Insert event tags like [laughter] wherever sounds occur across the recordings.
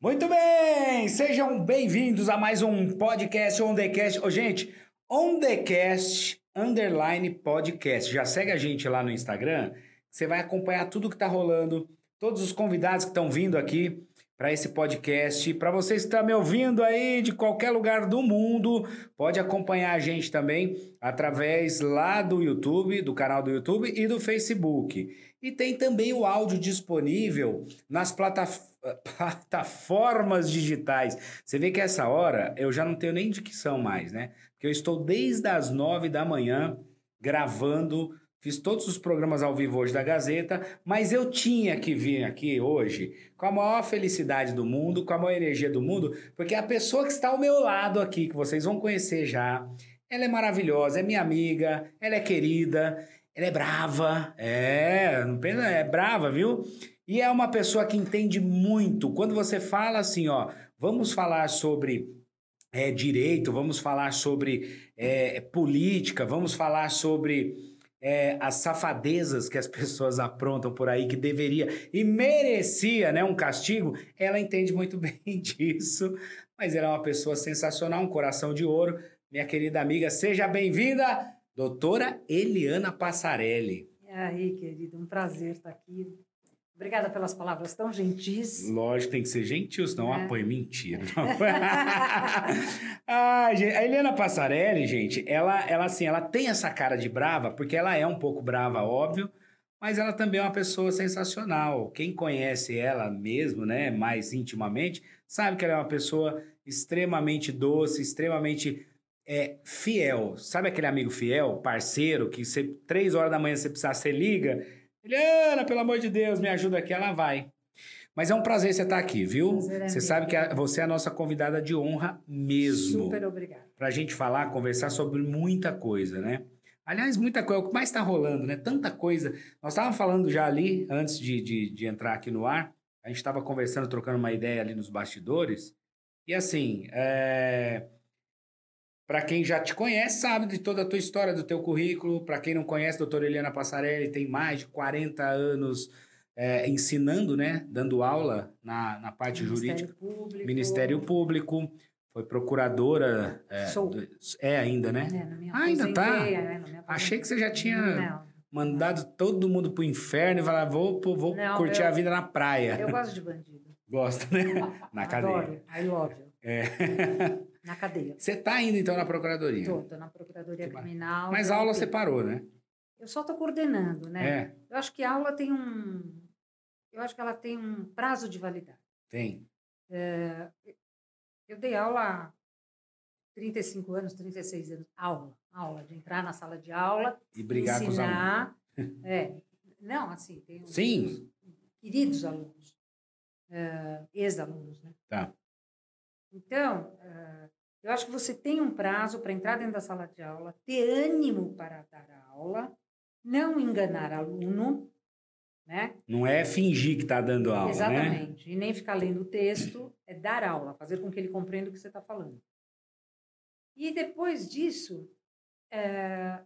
Muito bem, sejam bem-vindos a mais um podcast On The Cast. Ô, gente, On The Cast, underline podcast. Já segue a gente lá no Instagram, você vai acompanhar tudo que tá rolando, todos os convidados que estão vindo aqui para esse podcast. Para vocês que estão me ouvindo aí de qualquer lugar do mundo, pode acompanhar a gente também através lá do YouTube, do canal do YouTube e do Facebook. E tem também o áudio disponível nas plataformas [laughs] plataformas digitais. Você vê que essa hora eu já não tenho nem dicção mais, né? Porque eu estou desde as nove da manhã gravando, fiz todos os programas ao vivo hoje da Gazeta, mas eu tinha que vir aqui hoje com a maior felicidade do mundo, com a maior energia do mundo, porque a pessoa que está ao meu lado aqui, que vocês vão conhecer já, ela é maravilhosa, é minha amiga, ela é querida, ela é brava, é, não pensa, é brava, viu? E é uma pessoa que entende muito. Quando você fala assim, ó, vamos falar sobre é, direito, vamos falar sobre é, política, vamos falar sobre é, as safadezas que as [laughs] pessoas aprontam por aí, que deveria e merecia né, um castigo, ela entende muito [laughs] bem disso. Mas ela é uma pessoa sensacional, um coração de ouro. Minha querida amiga, seja bem-vinda, doutora Eliana Passarelli. E aí, querido, um prazer estar aqui Obrigada pelas palavras tão gentis. Lógico, tem que ser gentil, senão é. apoio. Mentira. [laughs] [laughs] ah, a Helena Passarelli, gente, ela, ela, assim, ela tem essa cara de brava, porque ela é um pouco brava, óbvio, mas ela também é uma pessoa sensacional. Quem conhece ela mesmo, né, mais intimamente, sabe que ela é uma pessoa extremamente doce, extremamente é, fiel. Sabe aquele amigo fiel, parceiro, que você, três horas da manhã você precisa, você liga Eliana, pelo amor de Deus, me ajuda aqui. Ela vai. Mas é um prazer você estar aqui, viu? É você sabe que você é a nossa convidada de honra mesmo. Super obrigada. Pra gente falar, conversar sobre muita coisa, né? Aliás, muita coisa. O que mais está rolando, né? Tanta coisa. Nós estávamos falando já ali, antes de, de, de entrar aqui no ar, a gente estava conversando, trocando uma ideia ali nos bastidores. E assim, é... Para quem já te conhece, sabe de toda a tua história, do teu currículo. Para quem não conhece, doutora Eliana Passarelli tem mais de 40 anos é, ensinando, né? Dando aula na, na parte Ministério jurídica. Público. Ministério Público. Foi procuradora. É, Sou. Do, é ainda, né? É, ah, ainda tá? É, Achei que você já tinha não. mandado todo mundo pro inferno e falar, vou, vou não, curtir eu, a vida na praia. Eu gosto de bandido. Gosta, né? [laughs] na cadeia. Adoro. I love you. É. [laughs] Na cadeia. Você está indo, então, na Procuradoria? Estou, estou na Procuradoria Criminal. Mas a aula você parou, né? Eu só estou coordenando, né? É. Eu acho que a aula tem um... Eu acho que ela tem um prazo de validade. Tem. É, eu dei aula há 35 anos, 36 anos. Aula. Aula. De entrar na sala de aula. E brigar ensinar, com os alunos. [laughs] É. Não, assim, tem Sim. queridos alunos. É, ex-alunos, né? Tá. Então, uh, eu acho que você tem um prazo para entrar dentro da sala de aula, ter ânimo para dar aula, não enganar aluno, né? Não é fingir que está dando aula, né? Exatamente. Né? E nem ficar lendo o texto, é dar aula, fazer com que ele compreenda o que você está falando. E depois disso, é,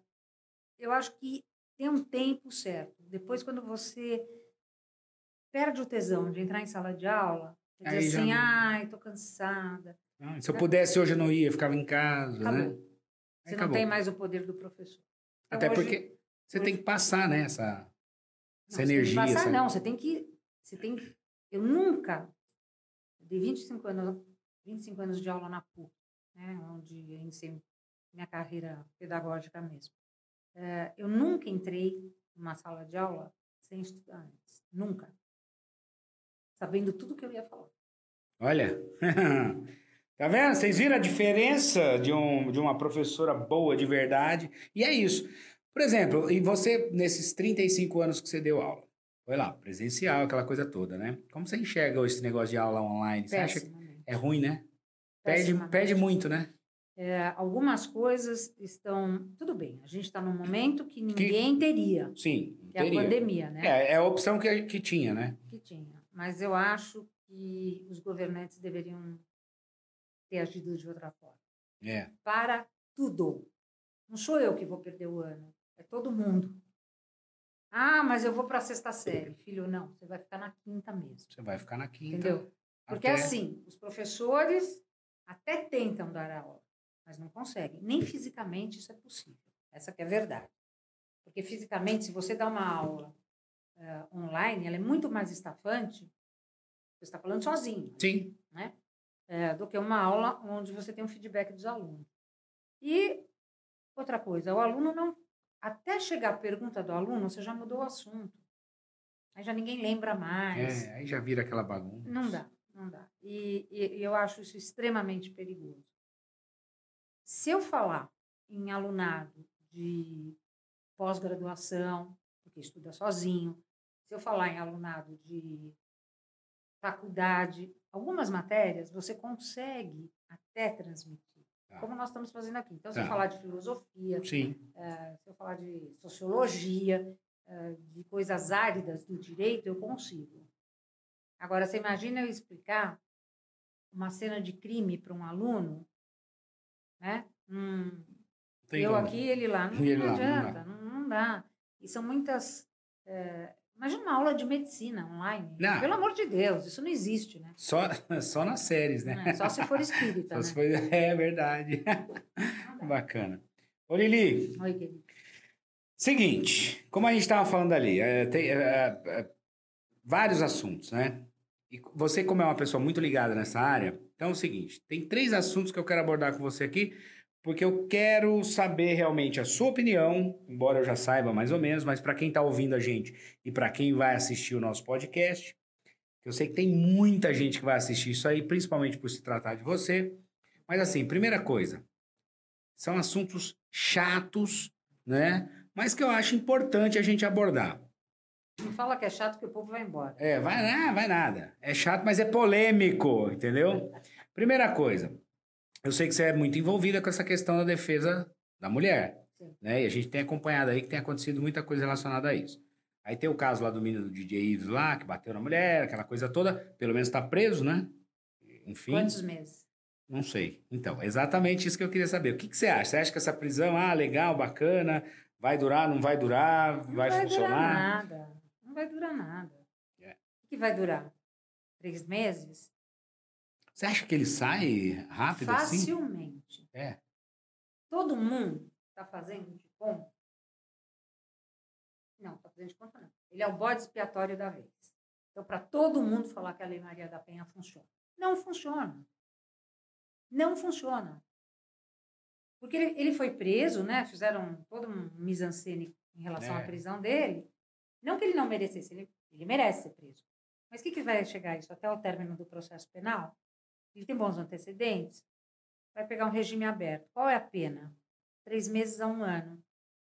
eu acho que tem um tempo certo. Depois, quando você perde o tesão de entrar em sala de aula, Quer dizer assim, não... ai, tô cansada. Ah, se eu pudesse hoje eu não ia, ficava em casa, acabou. né? Você acabou. não tem mais o poder do professor. Então, Até hoje, porque você hoje... tem que passar, né, essa, essa não, energia. Você tem que passar, essa... não, você tem que. Você tem que... Eu nunca, de 25 anos, 25 anos de aula na PUC, né, onde eu iniciei minha carreira pedagógica mesmo. É, eu nunca entrei numa sala de aula sem estudar antes. Nunca sabendo tudo que eu ia falar. Olha, [laughs] tá vendo? Vocês viram a diferença de, um, de uma professora boa de verdade? E é isso. Por exemplo, e você, nesses 35 anos que você deu aula, foi lá, presencial, aquela coisa toda, né? Como você enxerga esse negócio de aula online? Você acha que é ruim, né? Perde, perde muito, né? É, algumas coisas estão. Tudo bem, a gente está num momento que ninguém que, teria. Sim. Que é a pandemia, né? É, é a opção que, que tinha, né? Que tinha mas eu acho que os governantes deveriam ter agido de outra forma. É. Para tudo. Não sou eu que vou perder o ano, é todo mundo. Ah, mas eu vou para a sexta série. Filho, não, você vai ficar na quinta mesmo. Você vai ficar na quinta. Entendeu? Porque até- assim, os professores até tentam dar aula, mas não conseguem. Nem fisicamente isso é possível. Essa que é a verdade. Porque fisicamente, se você dá uma aula eh, online, ela é muito mais estafante. Você está falando sozinho Sim. né? É, do que uma aula onde você tem um feedback dos alunos. E outra coisa, o aluno não. Até chegar a pergunta do aluno, você já mudou o assunto. Aí já ninguém lembra mais. É, aí já vira aquela bagunça. Não dá, não dá. E, e- e eu acho isso extremamente perigoso. Se eu falar em alunado de pós-graduação, porque estuda sozinho, se eu falar em alunado de faculdade, algumas matérias você consegue até transmitir, Tá. como nós estamos fazendo aqui. Então, se eu Tá. falar de filosofia, eh, se eu falar de sociologia, eh, de coisas áridas do direito, eu consigo. Agora, você imagina eu explicar uma cena de crime para um aluno, né? Hum, eu como. aqui, ele lá. Não, [laughs] ele não lá, não dá. adianta, não, não dá. E são muitas. eh, imagina uma aula de medicina online. Não. Pelo amor de Deus, isso não existe, né? Só, [laughs] só nas séries, né? É, Só se for espírita, [laughs] né? se foi... [laughs] É verdade. Bacana. Ô, Lili, Oi, querido. seguinte, como a gente estava falando ali, é, tem é, é, vários assuntos, né? E você, como é uma pessoa muito ligada nessa área, então é o seguinte, tem três assuntos que eu quero abordar com você aqui, porque eu quero saber realmente a sua opinião, embora eu já saiba mais ou menos, mas para quem está ouvindo a gente e para quem vai assistir o nosso podcast, eu sei que tem muita gente que vai assistir isso aí, principalmente por se tratar de você. Mas assim, primeira coisa, são assuntos chatos, né? Mas que eu acho importante a gente abordar. Não fala que é chato que o povo vai embora. É, vai, ah, vai nada. É chato, mas é polêmico, entendeu? Primeira coisa, eu sei que você é muito envolvida com essa questão da defesa da mulher, Sim. né? E a gente tem acompanhado aí que tem acontecido muita coisa relacionada a isso. Aí tem o caso lá do menino do DJ Ives lá, que bateu na mulher, aquela coisa toda, pelo menos tá preso, né? Enfim, Quantos meses? não sei. Então, exatamente isso que eu queria saber. O que, que você acha? Você acha que essa prisão, ah, legal, bacana, vai durar, não vai durar, Não vai, vai funcionar? durar nada. Não vai durar nada. É. O que vai durar? Três meses? Você acha que ele sai rápido assim? Facilmente. É. Todo mundo está fazendo de conta? Não, está fazendo de conta não. Ele é o bode expiatório da vez. Então, para todo mundo falar que a Lei Maria da Penha funciona. Não funciona. Não funciona. Porque ele, ele foi preso, né? Fizeram todo um mise-en-scène em relação É. à prisão dele. Não que ele não merecesse, ele, ele merece ser preso. Mas o que, que vai chegar isso até o término do processo penal? Ele tem bons antecedentes? Vai pegar um regime aberto. Qual é a pena? Três meses a um ano.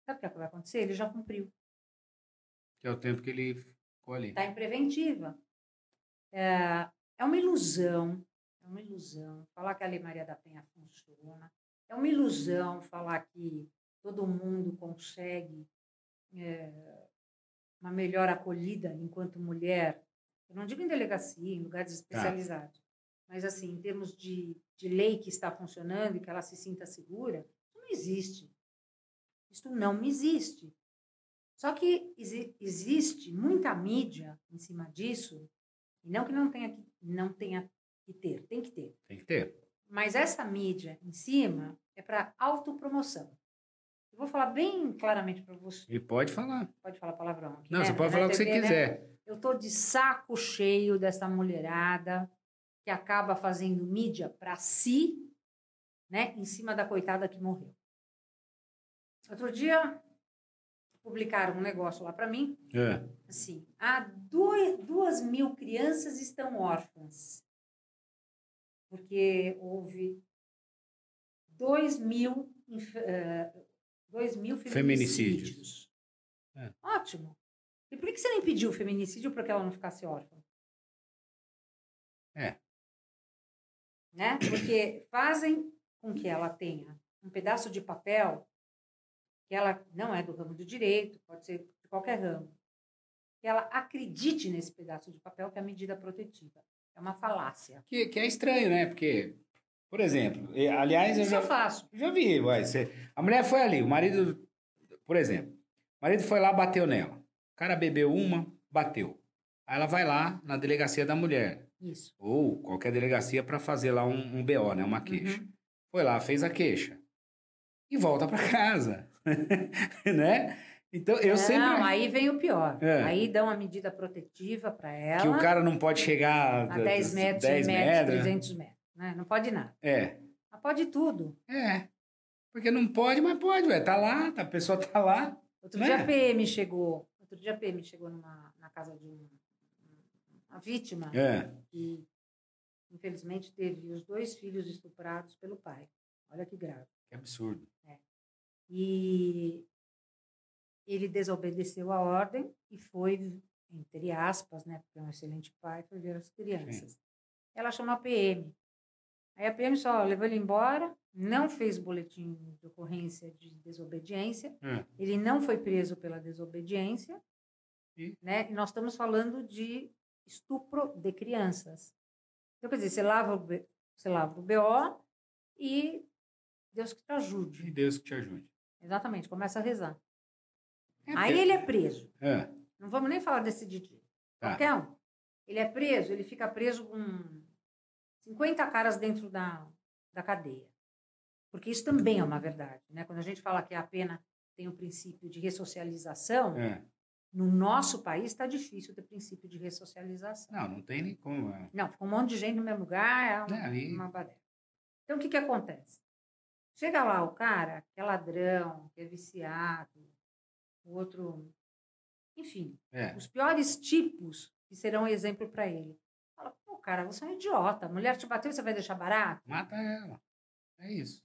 Sabe o que é que vai acontecer? Ele já cumpriu. Que é o tempo que ele ficou ali. Está em preventiva. É, é uma ilusão, é uma ilusão falar que a Lei Maria da Penha funciona. É uma ilusão falar que todo mundo consegue é, uma melhor acolhida enquanto mulher. Eu não digo em delegacia, em lugares especializados, mas assim, em termos de, de lei que está funcionando e que ela se sinta segura, não existe. Isso não existe. Só que exi- existe muita mídia em cima disso, e não que não tenha que, não tenha que ter, tem que ter. Tem que ter. Mas essa mídia em cima é para autopromoção. Eu vou falar bem claramente para você. E pode falar. Pode falar palavrão aqui. Não, né? você pode falar o que você né? quiser. Eu tô de saco cheio dessa mulherada que acaba fazendo mídia para si, né, em cima da coitada que morreu. Outro dia publicaram um negócio lá para mim, É. assim, há dois, duas mil crianças estão órfãs, porque houve dois mil, eh, dois mil Feminicídios. feminicídios. É. Ótimo. E por que você nem pediu o feminicídio para que ela não ficasse órfã? Né? Porque fazem com que ela tenha um pedaço de papel que ela não é do ramo do direito, pode ser de qualquer ramo, que ela acredite nesse pedaço de papel que é a medida protetiva. É uma falácia. Que, que é estranho, né? Porque Por exemplo, aliás, eu Isso já, eu faço. já vi, você- a mulher foi ali, o marido, por exemplo, o marido foi lá, bateu nela. O cara bebeu uma, bateu. Aí ela vai lá na delegacia da mulher, Isso. ou qualquer delegacia para fazer lá um, um BO, né, uma queixa. Uhum. Foi lá, fez a queixa. E volta para [laughs] casa. né? Então, eu não, sempre. aí vem o pior. É. Aí dão uma medida protetiva para ela. Que o cara não pode chegar a 10 metros, 10 100 metros, metros. 300 metros. Né? Não pode nada. É, Mas pode tudo. é. Porque não pode, mas pode, ué. Tá lá, tá- a pessoa tá lá. Outro Né? dia a PM chegou. Outro dia a PM chegou numa, na casa de um, uma vítima É. que, infelizmente, teve os dois filhos estuprados pelo pai. Olha que grave. Que absurdo. E ele desobedeceu a ordem e foi, entre aspas, né, porque é um excelente pai, foi ver as crianças. Ela chamou a PM. Aí a PM só levou ele embora, não fez boletim de ocorrência de desobediência, É. ele não foi preso pela desobediência, E? né? E nós estamos falando de estupro de crianças. Então, quer dizer, você lava o, você lava o BO e Deus que te ajude. Deus que te ajude. Exatamente, começa a rezar. É, Aí ele é preso. É. Não vamos nem falar desse DJ. Tá. Qualquer um. Ele é preso, ele fica preso com 50 caras dentro da, da cadeia. Porque isso também é uma verdade. Né? Quando a gente fala que a pena tem o princípio de ressocialização, É. no nosso país está difícil ter princípio de ressocialização. Não, não tem nem como. é. Não, fica um monte de gente no mesmo lugar, é uma, É, aí- uma baderna. Então, o que, que acontece? Chega lá o cara, que é ladrão, que é viciado, o outro... Enfim, É. os piores tipos que serão exemplo para ele. Fala, pô, cara, você é um idiota. A mulher te bateu, você vai deixar barato? Mata ela. É isso.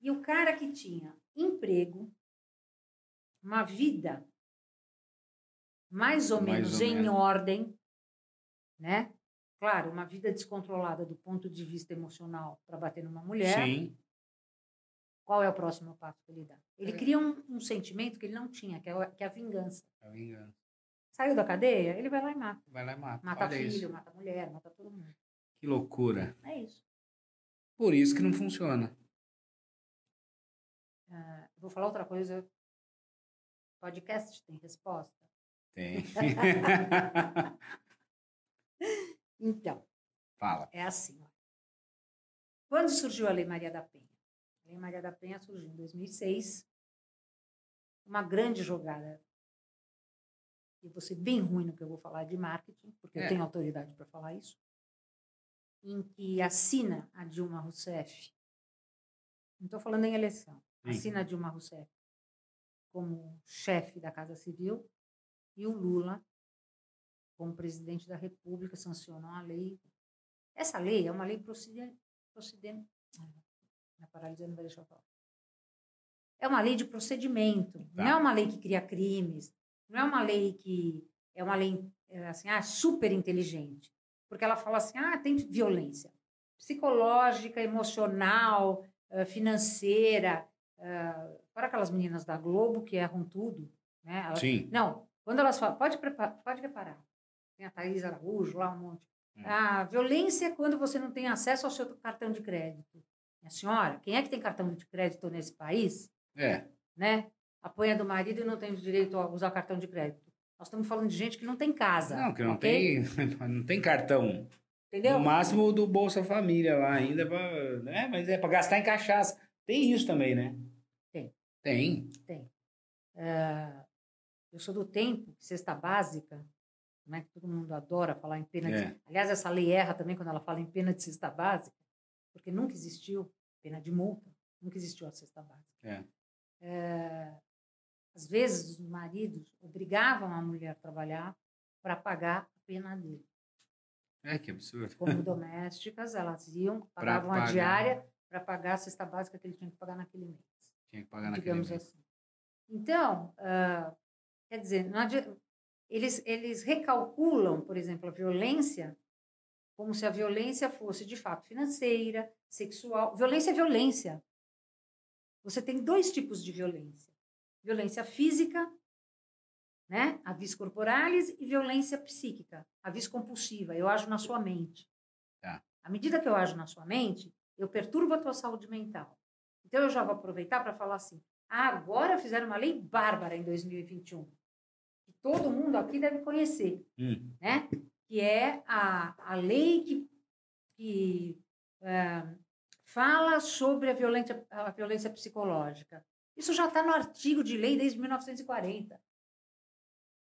E o cara que tinha emprego, uma vida mais ou Mais menos ou em menos. ordem, né? Claro, uma vida descontrolada do ponto de vista emocional para bater numa mulher. Sim. Qual é o próximo passo que ele dá? Ele É. cria um, um sentimento que ele não tinha, que é, que é a vingança. É o engano. Saiu da cadeia, ele vai lá e mata. Vai lá e mata. Mata Olha filho, isso. mata mulher, mata todo mundo. Que loucura. É isso. Por isso que não funciona. Ah, vou falar outra coisa. Podcast tem resposta? Tem. [laughs] Então, Fala. é assim. ó. Quando surgiu a Lei Maria da Penha? A Lei Maria da Penha surgiu em 2006. Uma grande jogada. E vou ser bem ruim no que eu vou falar de marketing, porque É. eu tenho autoridade para falar isso. Em que assina a Dilma Rousseff. Não estou falando em eleição. Assina a Dilma Rousseff como chefe da Casa Civil e o Lula como presidente da República sancionou a lei. Essa lei é uma lei procedente. procedente a paralisia não vai deixar eu falar. É uma lei de procedimento, Tá. não é uma lei que cria crimes, não é uma lei que é uma lei é, assim, ah, super inteligente, porque ela fala assim, ah, tem violência psicológica, emocional, eh, financeira, eh, para aquelas meninas da Globo que erram tudo, né? Elas- Sim. não, quando elas falam, pode, preparar, pode reparar, tem a Thaís Araújo lá, um monte. Hum. A violência é quando você não tem acesso ao seu cartão de crédito. Minha senhora, quem é que tem cartão de crédito nesse país, É. né? Apanha do marido e não tem direito a usar cartão de crédito. Nós estamos falando de gente que não tem casa. Não, que não ok? tem, [laughs] não tem cartão. Entendeu? No máximo do Bolsa Família lá ainda, pra, né? Mas é para gastar em cachaça. Tem isso também, né? Tem. Tem. É, eu sou do tempo cesta básica, né, que todo mundo adora falar em pena É. de... Aliás, essa lei erra também quando ela fala em pena de cesta básica, porque nunca existiu pena de multa, nunca existiu a cesta básica. É. É, às vezes, os maridos obrigavam a mulher a trabalhar para pagar a pena dele. É, que absurdo. Como [laughs] domésticas, elas iam, pagavam a pagar. diária para pagar a cesta básica que ele tinha que pagar naquele mês Tinha que pagar naquele mês. assim. Então, ah, quer dizer, eles, eles recalculam, por exemplo, a violência como se a violência fosse de fato financeira, sexual. Violência é violência. Você tem dois tipos de violência: violência física, né, a vis corporalis, e violência psíquica, a vis compulsiva. Eu ajo na sua mente. Tá. À medida que eu ajo na sua mente, eu perturbo a tua saúde mental. Então eu já vou aproveitar para falar assim: ah, agora fizeram uma lei bárbara em 2021, que todo mundo aqui deve conhecer, Hum. né? Que é a, a lei que, que é, fala sobre a violência, a violência psicológica. Isso já está no artigo de lei desde 1940,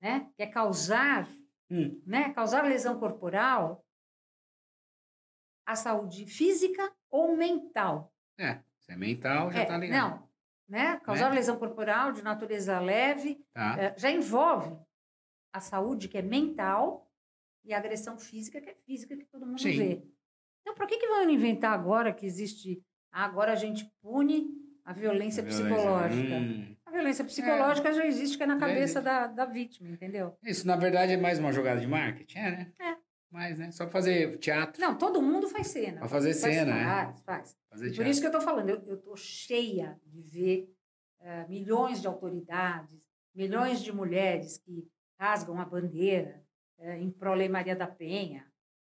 né? Que é causar, Hum. né? Causar lesão corporal à saúde física ou mental. É, se é mental, já É, tá ligado. Não, né? Causar Né? lesão corporal de natureza leve Tá. é, já envolve a saúde que é mental e a agressão física que é física que todo mundo Sim. vê. Então, por que que vão inventar agora que existe? ah, agora a gente pune a violência, Violência. psicológica. Hum. A violência psicológica já existe, que é na cabeça da, da vítima, entendeu? Isso, na verdade, é mais uma jogada de marketing? É, né? É. Mais, né? Só pra fazer teatro. Não, todo mundo faz cena. Pra fazer Faz- cena, né? faz, faz. Fazer por isso que eu estou falando, eu estou cheia de ver eh, milhões de autoridades, milhões de mulheres que rasgam a bandeira eh, em pró-Lei Maria da Penha.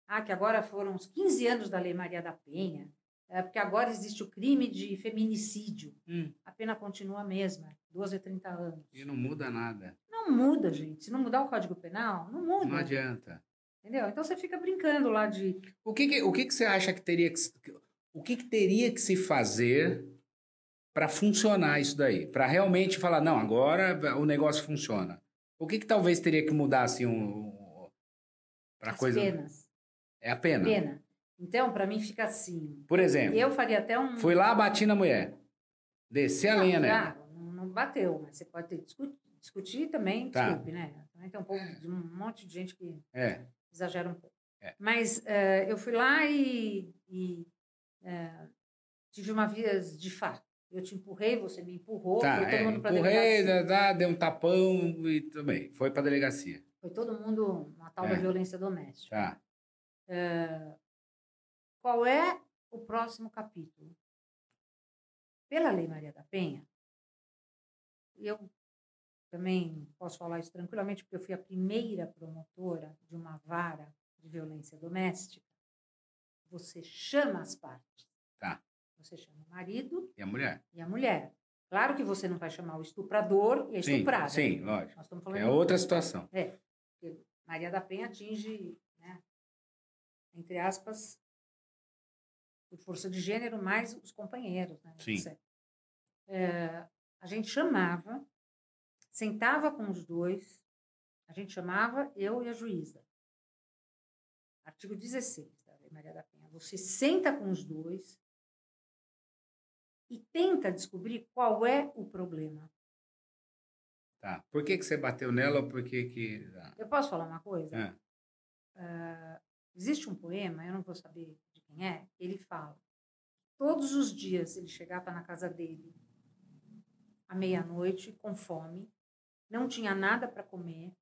Ah, que agora foram os 15 anos da Lei Maria da Penha, eh, porque agora existe o crime de feminicídio. Hum. A pena continua a mesma, 12 a 30 anos. E não muda nada. Não muda, gente. Se não mudar o Código Penal, não muda. Não adianta. Entendeu? Então você fica brincando lá de O que que, o que que você acha que teria que... O que que teria que se fazer para funcionar isso daí? Para realmente falar, não, agora o negócio funciona. O que que talvez teria que mudar, assim, um, para coisa... penas. É a pena. Pena. Então, para mim, fica assim. Por exemplo, Eu faria até um. fui lá, bati na mulher. Descer a lenha, né? Não, não bateu, mas você pode ter discu- discutir também, Tá. desculpe, né? Também tem um, pouco, de um monte de gente que É. exagera um pouco. É. Mas eh, eu fui lá e, e, eh, tive uma vias de fato. Eu te empurrei, você me empurrou, Tá, foi todo é, mundo para empurrei, delegacia. dá, dá, deu um tapão e também. Foi pra delegacia. Foi todo mundo uma tal da É. violência doméstica. Tá. Qual é o próximo capítulo? Pela Lei Maria da Penha, eu também posso falar isso tranquilamente, porque eu fui a primeira promotora de uma vara de violência doméstica. Você chama as partes. Tá. Você chama o marido E a mulher? e a mulher. Claro que você não vai chamar o estuprador e a Sim, estuprada. sim, lógico. Nós estamos falando É outra situação. porque Maria da Penha atinge, né, entre aspas, por força de gênero, mais os companheiros. Né, Sim. É, a gente chamava, sentava com os dois, a gente chamava eu e a juíza. Artigo 16 da Lei Maria da Penha. Você senta com os dois e tenta descobrir qual é o problema. Tá. Por que, que você bateu nela ou por que que... Eu posso falar uma coisa? ah, Ah, existe um poema, eu não vou saber de quem é, ele fala. Todos os dias ele chegava na casa dele à meia-noite, com fome, não tinha nada para comer,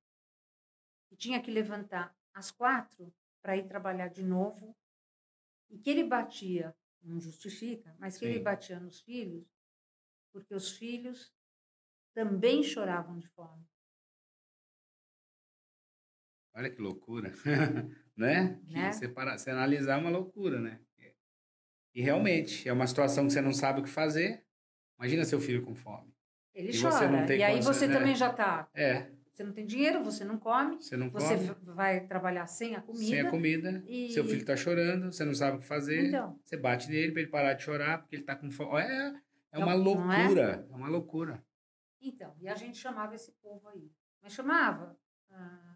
e tinha que levantar às quatro para ir trabalhar de novo, e que ele batia, não justifica, mas que ele Sim. batia nos filhos, porque os filhos também choravam de fome. olha que loucura. [laughs] né? Que Né? Você, para, você analisar é uma loucura, né? E realmente, é uma situação que você não sabe o que fazer. Imagina seu filho com fome. Ele E você chora. e aí você né? também já está É, Você não tem dinheiro, você não come, você não você come, v- vai trabalhar sem a comida. sem a comida, e- seu filho tá chorando, você não sabe o que fazer, Então, você bate nele pra ele parar de chorar, porque ele tá com fome. É, é uma Não- não é? loucura, é? uma loucura. então, e a gente chamava esse povo aí. Mas chamava ah,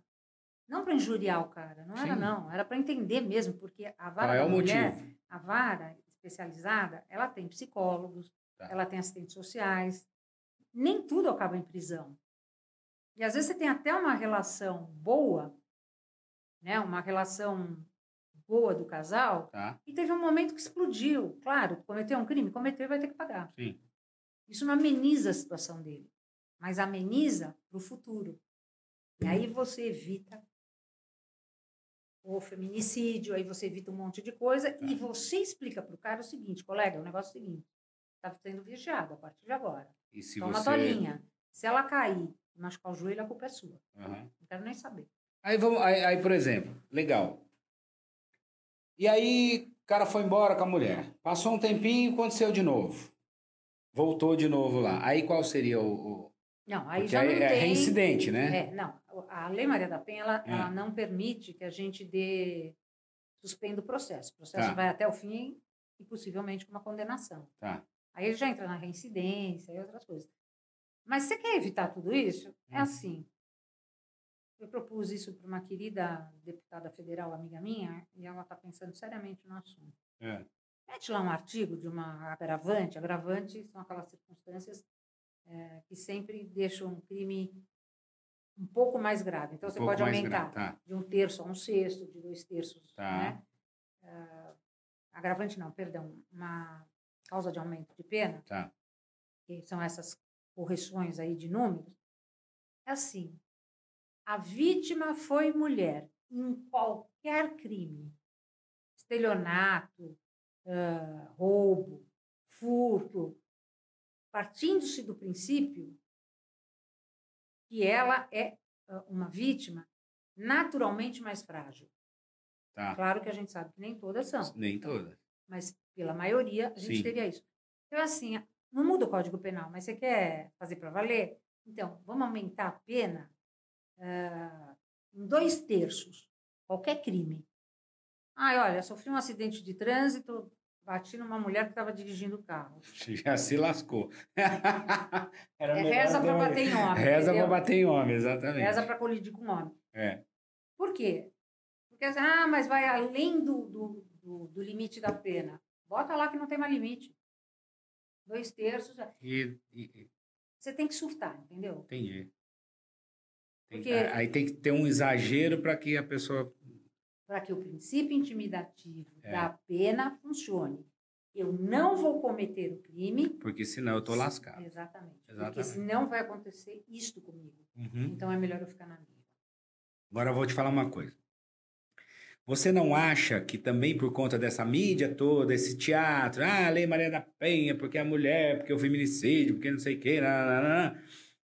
não para injuriar o cara, não era Sim. não, era para entender mesmo, porque a vara Qual é o mulher, motivo? a vara especializada, ela tem psicólogos, Tá. ela tem assistentes sociais. Nem tudo acaba em prisão. E às vezes você tem até uma relação boa, né, uma relação boa do casal, Tá? E teve um momento que explodiu. Claro, cometeu um crime, cometeu e vai ter que pagar. Sim. Isso não ameniza a situação dele, mas ameniza para o futuro. E aí você evita o feminicídio, aí você evita um monte de coisa e você explica para o cara o seguinte, colega, o negócio é o seguinte, está sendo vigiado a partir de agora. E se Toma você... tua linha. Se ela cair e machucar o joelho, a culpa é sua. Aham. Não quero nem saber. Aí, vamos, aí, aí, por exemplo, legal. E aí, cara foi embora com a mulher. Passou um tempinho, aconteceu de novo. Voltou de novo lá. Aí qual seria o. o... Não, aí Porque já não é, é tem... reincidente, né? É, não. A Lei Maria da Penha, ela, É. ela não permite que a gente dê... Suspenda o processo. O processo Tá. vai até o fim e possivelmente com uma condenação. Tá. Aí ele já entra na reincidência e outras coisas. Mas você quer evitar tudo isso? É Hum. assim. Eu propus isso para uma querida deputada federal, amiga minha, e ela está pensando seriamente no assunto. É. Mete lá um artigo de uma agravante. Agravante são aquelas circunstâncias eh, que sempre deixam um crime um pouco mais grave. Então, Um você pode aumentar grave, tá. de um terço a um sexto, de dois terços. Tá. Né? Ah, agravante não, perdão. Uma causa de aumento de pena, Tá. que são essas correções aí de números. É assim, a vítima foi mulher em qualquer crime, estelionato, ah, roubo, furto, partindo-se do princípio que ela é ah, uma vítima naturalmente mais frágil. Tá. Claro que a gente sabe que nem todas são, Nem todas. mas pela maioria a gente Sim. teria isso. Então, assim, não muda o Código Penal, mas você quer fazer para valer? Então, vamos aumentar a pena ah, em dois terços, qualquer crime. Ai, olha, sofri um acidente de trânsito, bati numa mulher que estava dirigindo o carro. [laughs] Já se lascou. [laughs] Era É reza para bater em homem. Reza entendeu? bater em homem, exatamente. Reza para colidir com homem. É. Por quê? Porque, ah, mas vai além do, do, do, do limite da pena. Bota lá que não tem mais limite. Dois terços. já- E, e- Você tem que surtar, entendeu? entendi. Tem- Porque- Aí tem que ter um exagero para que a pessoa. Para que o princípio intimidativo É. da pena funcione. Eu não vou cometer o crime. Porque senão eu tô lascado. Exatamente. Porque Exatamente. senão vai acontecer isto comigo. Uhum. Então é melhor eu ficar na minha. Agora eu vou te falar uma coisa. Você não acha que também por conta dessa mídia toda, esse teatro, ah, Lei Maria da Penha, porque a mulher, porque o feminicídio, porque não sei o quê, nananana,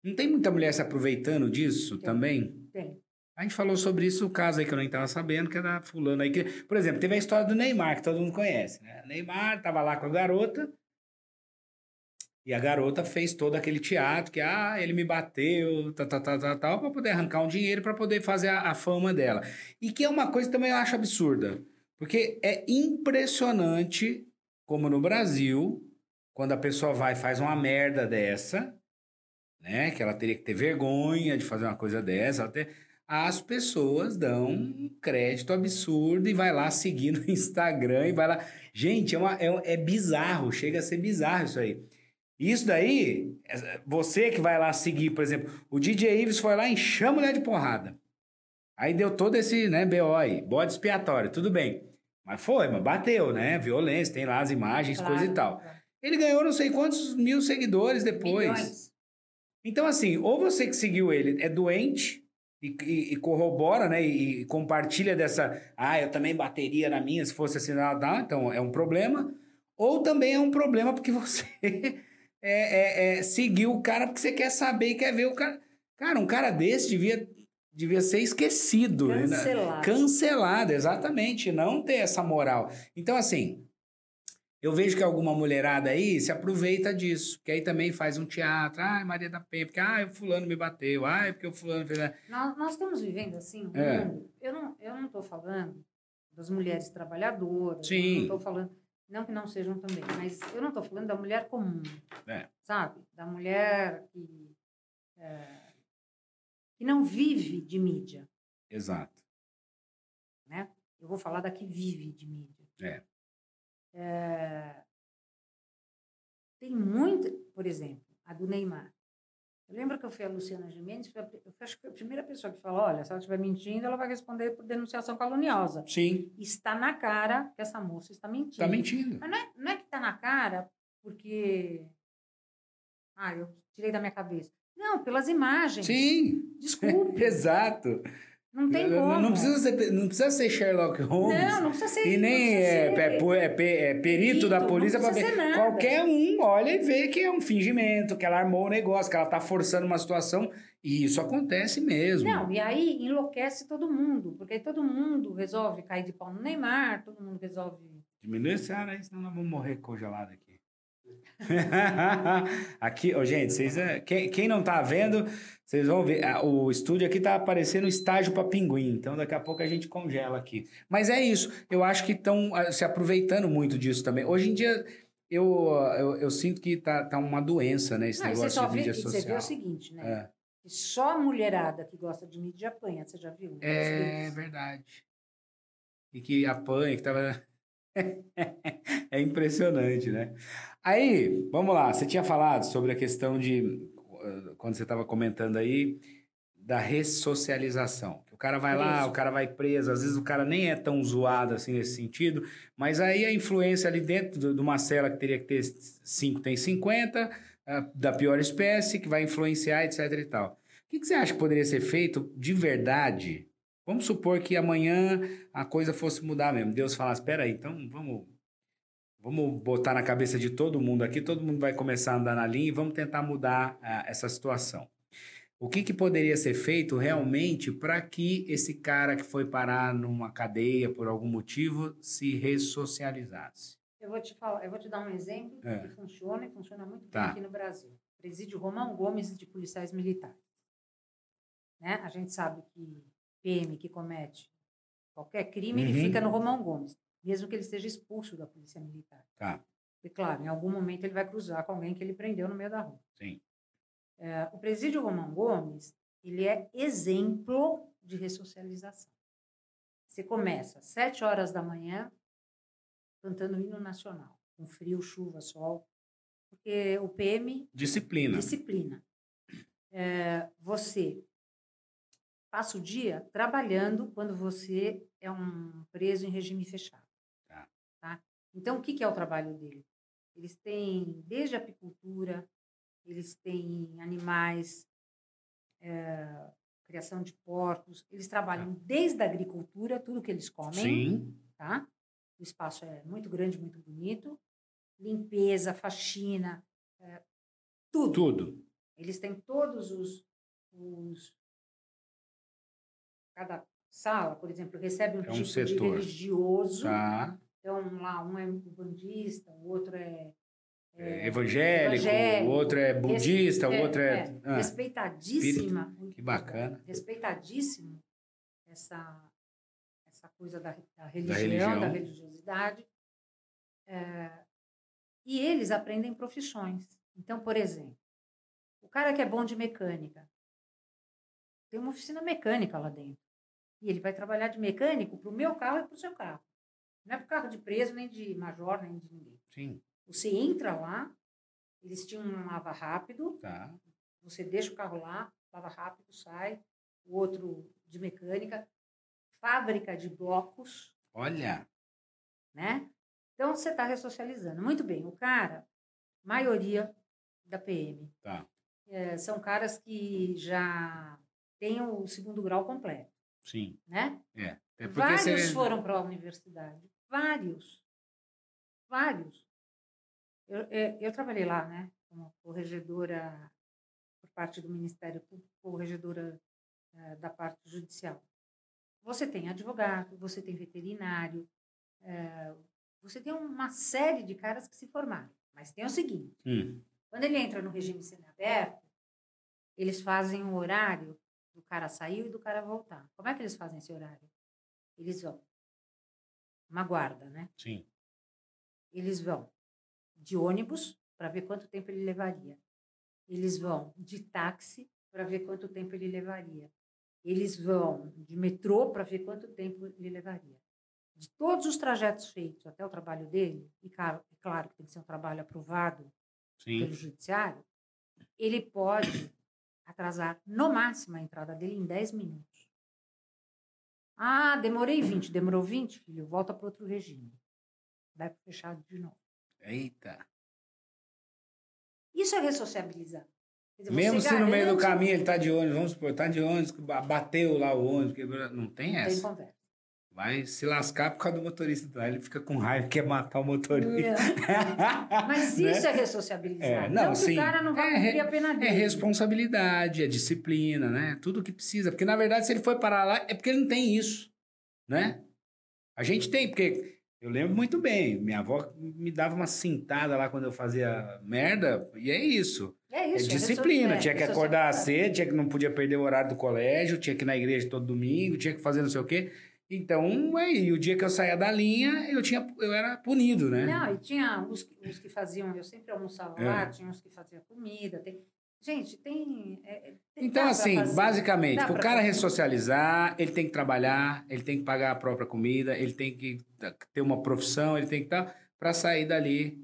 não tem muita mulher se aproveitando disso Tem. também? Tem. A gente falou sobre isso, o caso aí que eu nem estava sabendo, que é da fulana aí. Que, por exemplo, teve a história do Neymar, que todo mundo conhece. Né? Neymar tava lá com a garota, e a garota fez todo aquele teatro, que, ah, ele me bateu, tal, tal, tal, tal, tal para poder arrancar um dinheiro, para poder fazer a, a fama dela. E que é uma coisa que também eu acho absurda. Porque é impressionante como no Brasil, quando a pessoa vai e faz uma merda dessa, né? Que ela teria que ter vergonha de fazer uma coisa dessa, ter- as pessoas dão um crédito absurdo e vai lá seguir no [laughs] Instagram e vai lá. Gente, é, uma, é, é bizarro, chega a ser bizarro isso aí. Isso daí, você que vai lá seguir, por exemplo, o DJ Ives foi lá e encheu a mulher de porrada. Aí deu todo esse, né, BO aí, bode expiatório, tudo bem. Mas foi, mas bateu, né? Violência, tem lá as imagens, coisa e tal. claro. Ele ganhou não sei quantos mil seguidores depois. Milhões. Então, assim, ou você que seguiu ele é doente e, e- e corrobora, né? E, e compartilha dessa. Ah, eu também bateria na minha se fosse assim, ah, então é um problema. Ou também é um problema porque [laughs] você é, é- é, seguiu o cara porque você quer saber e quer ver o cara. Cara, um cara desse devia, devia ser esquecido. né? Cancelado. Cancelado, exatamente. Não ter essa moral. Então, assim. Eu vejo que alguma mulherada aí se aproveita disso, porque aí também faz um teatro, ai, Maria da Penha, porque ai, o fulano me bateu, ai, porque o fulano fez. Nós, nós estamos vivendo assim É. Eu não eu não estou falando das mulheres trabalhadoras. Sim. Não estou falando não que não sejam também, mas eu não estou falando da mulher comum, É. sabe? Da mulher que é, que não vive de mídia, Exato. né? Eu vou falar da que vive de mídia. É. É, tem muito, por exemplo, a do Neymar. Eu lembro que eu fui a Luciana Gimenez, eu acho que a primeira pessoa que falou, olha, se ela estiver mentindo, ela vai responder por denunciação caluniosa. Sim, Está na cara que essa moça está mentindo. tá mentindo. Mas não é, não é que está na cara porque... Ah, eu tirei da minha cabeça. Não, pelas imagens. Sim, Desculpe, [laughs] exato. Não tem não, como. não precisa ser, não precisa ser Sherlock Holmes. Não, não precisa ser... E nem é, ser- é, é é perito da polícia para ver. ser nada. Qualquer um olha e vê que é um fingimento, que ela armou o negócio, que ela tá forçando uma situação. E isso acontece mesmo. Não, e aí enlouquece todo mundo, porque aí todo mundo resolve cair de pau no Neymar, todo mundo resolve Diminui esse ar aí, senão nós vamos morrer congelado aqui. [laughs] aqui, oh, gente, vocês, é, quem, quem não tá vendo, vocês vão ver. O estúdio aqui tá aparecendo estágio para pinguim, então daqui a pouco a gente congela aqui. Mas é isso, eu acho que estão se aproveitando muito disso também. Hoje em dia, eu, eu, eu sinto que tá, tá uma doença, né? Esse Não, negócio de vê, mídia social. Você vê o seguinte, né? É, Só a mulherada que gosta de mídia apanha, você já viu? é verdade. E que apanha, que tava. [laughs] é impressionante, né? Aí, vamos lá. Você tinha falado sobre a questão de. Quando você estava comentando aí, da ressocialização. O cara vai lá, o cara vai preso, às vezes o cara nem é tão zoado assim nesse sentido, mas aí a influência ali dentro de uma cela que teria que ter 5 tem 50, ah, da pior espécie, que vai influenciar, etc e tal. O que, que você acha que poderia ser feito de verdade? Vamos supor que amanhã a coisa fosse mudar mesmo. Deus falasse, espera aí, então vamos, vamos botar na cabeça de todo mundo aqui, todo mundo vai começar a andar na linha e vamos tentar mudar ah, essa situação. O que, que poderia ser feito realmente para que esse cara que foi parar numa cadeia por algum motivo se ressocializasse? Eu vou te falar, eu vou te dar um exemplo É. que funciona e funciona muito bem Tá. aqui no Brasil. Presídio Romão Gomes de policiais militares. Né? A gente sabe que PM que comete qualquer crime, Uhum. ele fica no Romão Gomes, mesmo que ele seja expulso da polícia militar. Tá, E claro, em algum momento ele vai cruzar com alguém que ele prendeu no meio da rua. sim. É, o presídio Romão Gomes, ele é exemplo de ressocialização. Você começa às sete horas da manhã cantando o hino nacional, com frio, chuva, sol, porque o PM Disciplina. disciplina. É, você passa o dia trabalhando quando você é um preso em regime fechado. Tá. tá? Então, o que, que é o trabalho dele? Eles têm desde apicultura, eles têm animais, é, criação de porcos, eles trabalham desde a agricultura, tudo que eles comem, Sim. tá? O espaço é muito grande, muito bonito. Limpeza, faxina, é, tudo. Tudo. Eles têm todos os, os. Cada sala, por exemplo, recebe um É um tipo de setor. religioso. Tá. Então, lá um é bandista, o outro é. É evangélico, evangélico, o outro é budista, o é, outro é. é, ah, respeitadíssima. muito Que bacana. Respeitadíssimo essa, essa coisa da, da religião, religião. da religiosidade. É, e eles aprendem profissões. Então, por exemplo, o cara que é bom de mecânica, tem uma oficina mecânica lá dentro. E ele vai trabalhar de mecânico para o meu carro e para o seu carro. Não é para o carro de preso, nem de major, nem de ninguém. sim, Você entra lá, eles tinham um lava rápido, tá. você deixa o carro lá, lava rápido, sai. O outro de mecânica, fábrica de blocos, Olha, né? Então você está ressocializando. Muito bem, o cara, maioria da PM, tá. eh, são caras que já têm o segundo grau completo, Sim. né? É. É Vários você- foram para a universidade. Vários. Vários. Eu, eu, eu trabalhei lá, né? Como corregedora por parte do Ministério Público, corregedora eh, da parte judicial. Você tem advogado, você tem veterinário, eh, você tem uma série de caras que se formaram. Mas tem o seguinte: Hum, quando ele entra no regime semiaberto, eles fazem o horário do cara sair e do cara voltar. Como é que eles fazem esse horário? Eles vão. Uma guarda, né? sim. Eles vão de ônibus para ver quanto tempo ele levaria. Eles vão de táxi para ver quanto tempo ele levaria. Eles vão de metrô para ver quanto tempo ele levaria. De todos os trajetos feitos até o trabalho dele, e claro, é claro que tem que ser um trabalho aprovado Sim. pelo judiciário, ele pode atrasar no máximo a entrada dele em 10 minutos. Ah, demorei 20. Demorou 20, filho? Volta para outro regime. Vai para fechado de novo. Eita. Isso é ressociabilizar. Dizer, Mesmo se no meio do caminho ele tá de ônibus, vamos supor, tá de ônibus, ba- bateu lá o ônibus, quebrou, não tem Não tem essa. conversa. Vai se lascar por causa do motorista. Lá ele fica com raiva, quer matar o motorista. Mas [laughs] Né? isso é ressociabilizar. É, não, não sim. o cara não vai É, cumprir a pena É dele. responsabilidade, é disciplina, né? Tudo que precisa. Porque, na verdade, se ele foi parar lá, é porque ele não tem isso, né? A gente tem, porque Eu lembro muito bem. Minha avó me dava uma cintada lá quando eu fazia merda, e é isso. É É isso. disciplina. Tinha que acordar cedo. cedo, tinha que não podia perder o horário do colégio, tinha que ir na igreja todo domingo, tinha que fazer não sei o quê. Então, aí, o dia que eu saía da linha, eu tinha eu era punido, né? Não, e tinha os, que- os que faziam, eu sempre almoçava É. lá, tinha uns que faziam comida. Tem, gente, tem. é, é, tem- Então, assim, fazer, basicamente, para o cara fazer. ressocializar, ele tem que trabalhar, ele tem que pagar a própria comida, ele tem que ter uma profissão, ele tem que estar para sair dali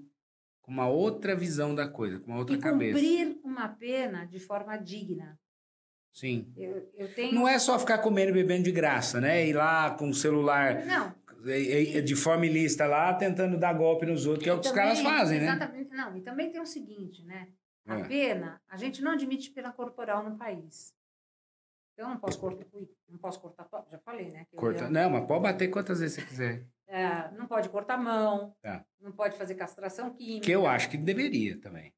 com uma outra visão da coisa, com uma outra E cabeça. cumprir uma pena de forma digna. Sim. Eu, eu tenho. Não é só ficar comendo e bebendo de graça, né? Ir lá com o celular Não, de forma ilícita lá, tentando dar golpe nos outros, que é o que os também- caras fazem, né? Exatamente. Não, e também tem o seguinte, né? A É. pena, a gente não admite pena corporal no país. Eu não posso cortar, não posso cortar, já falei, né? eu Corta... ia- Não, mas pode bater quantas vezes você quiser. é, não pode cortar mão, Tá. não pode fazer castração química. Que eu acho que deveria também.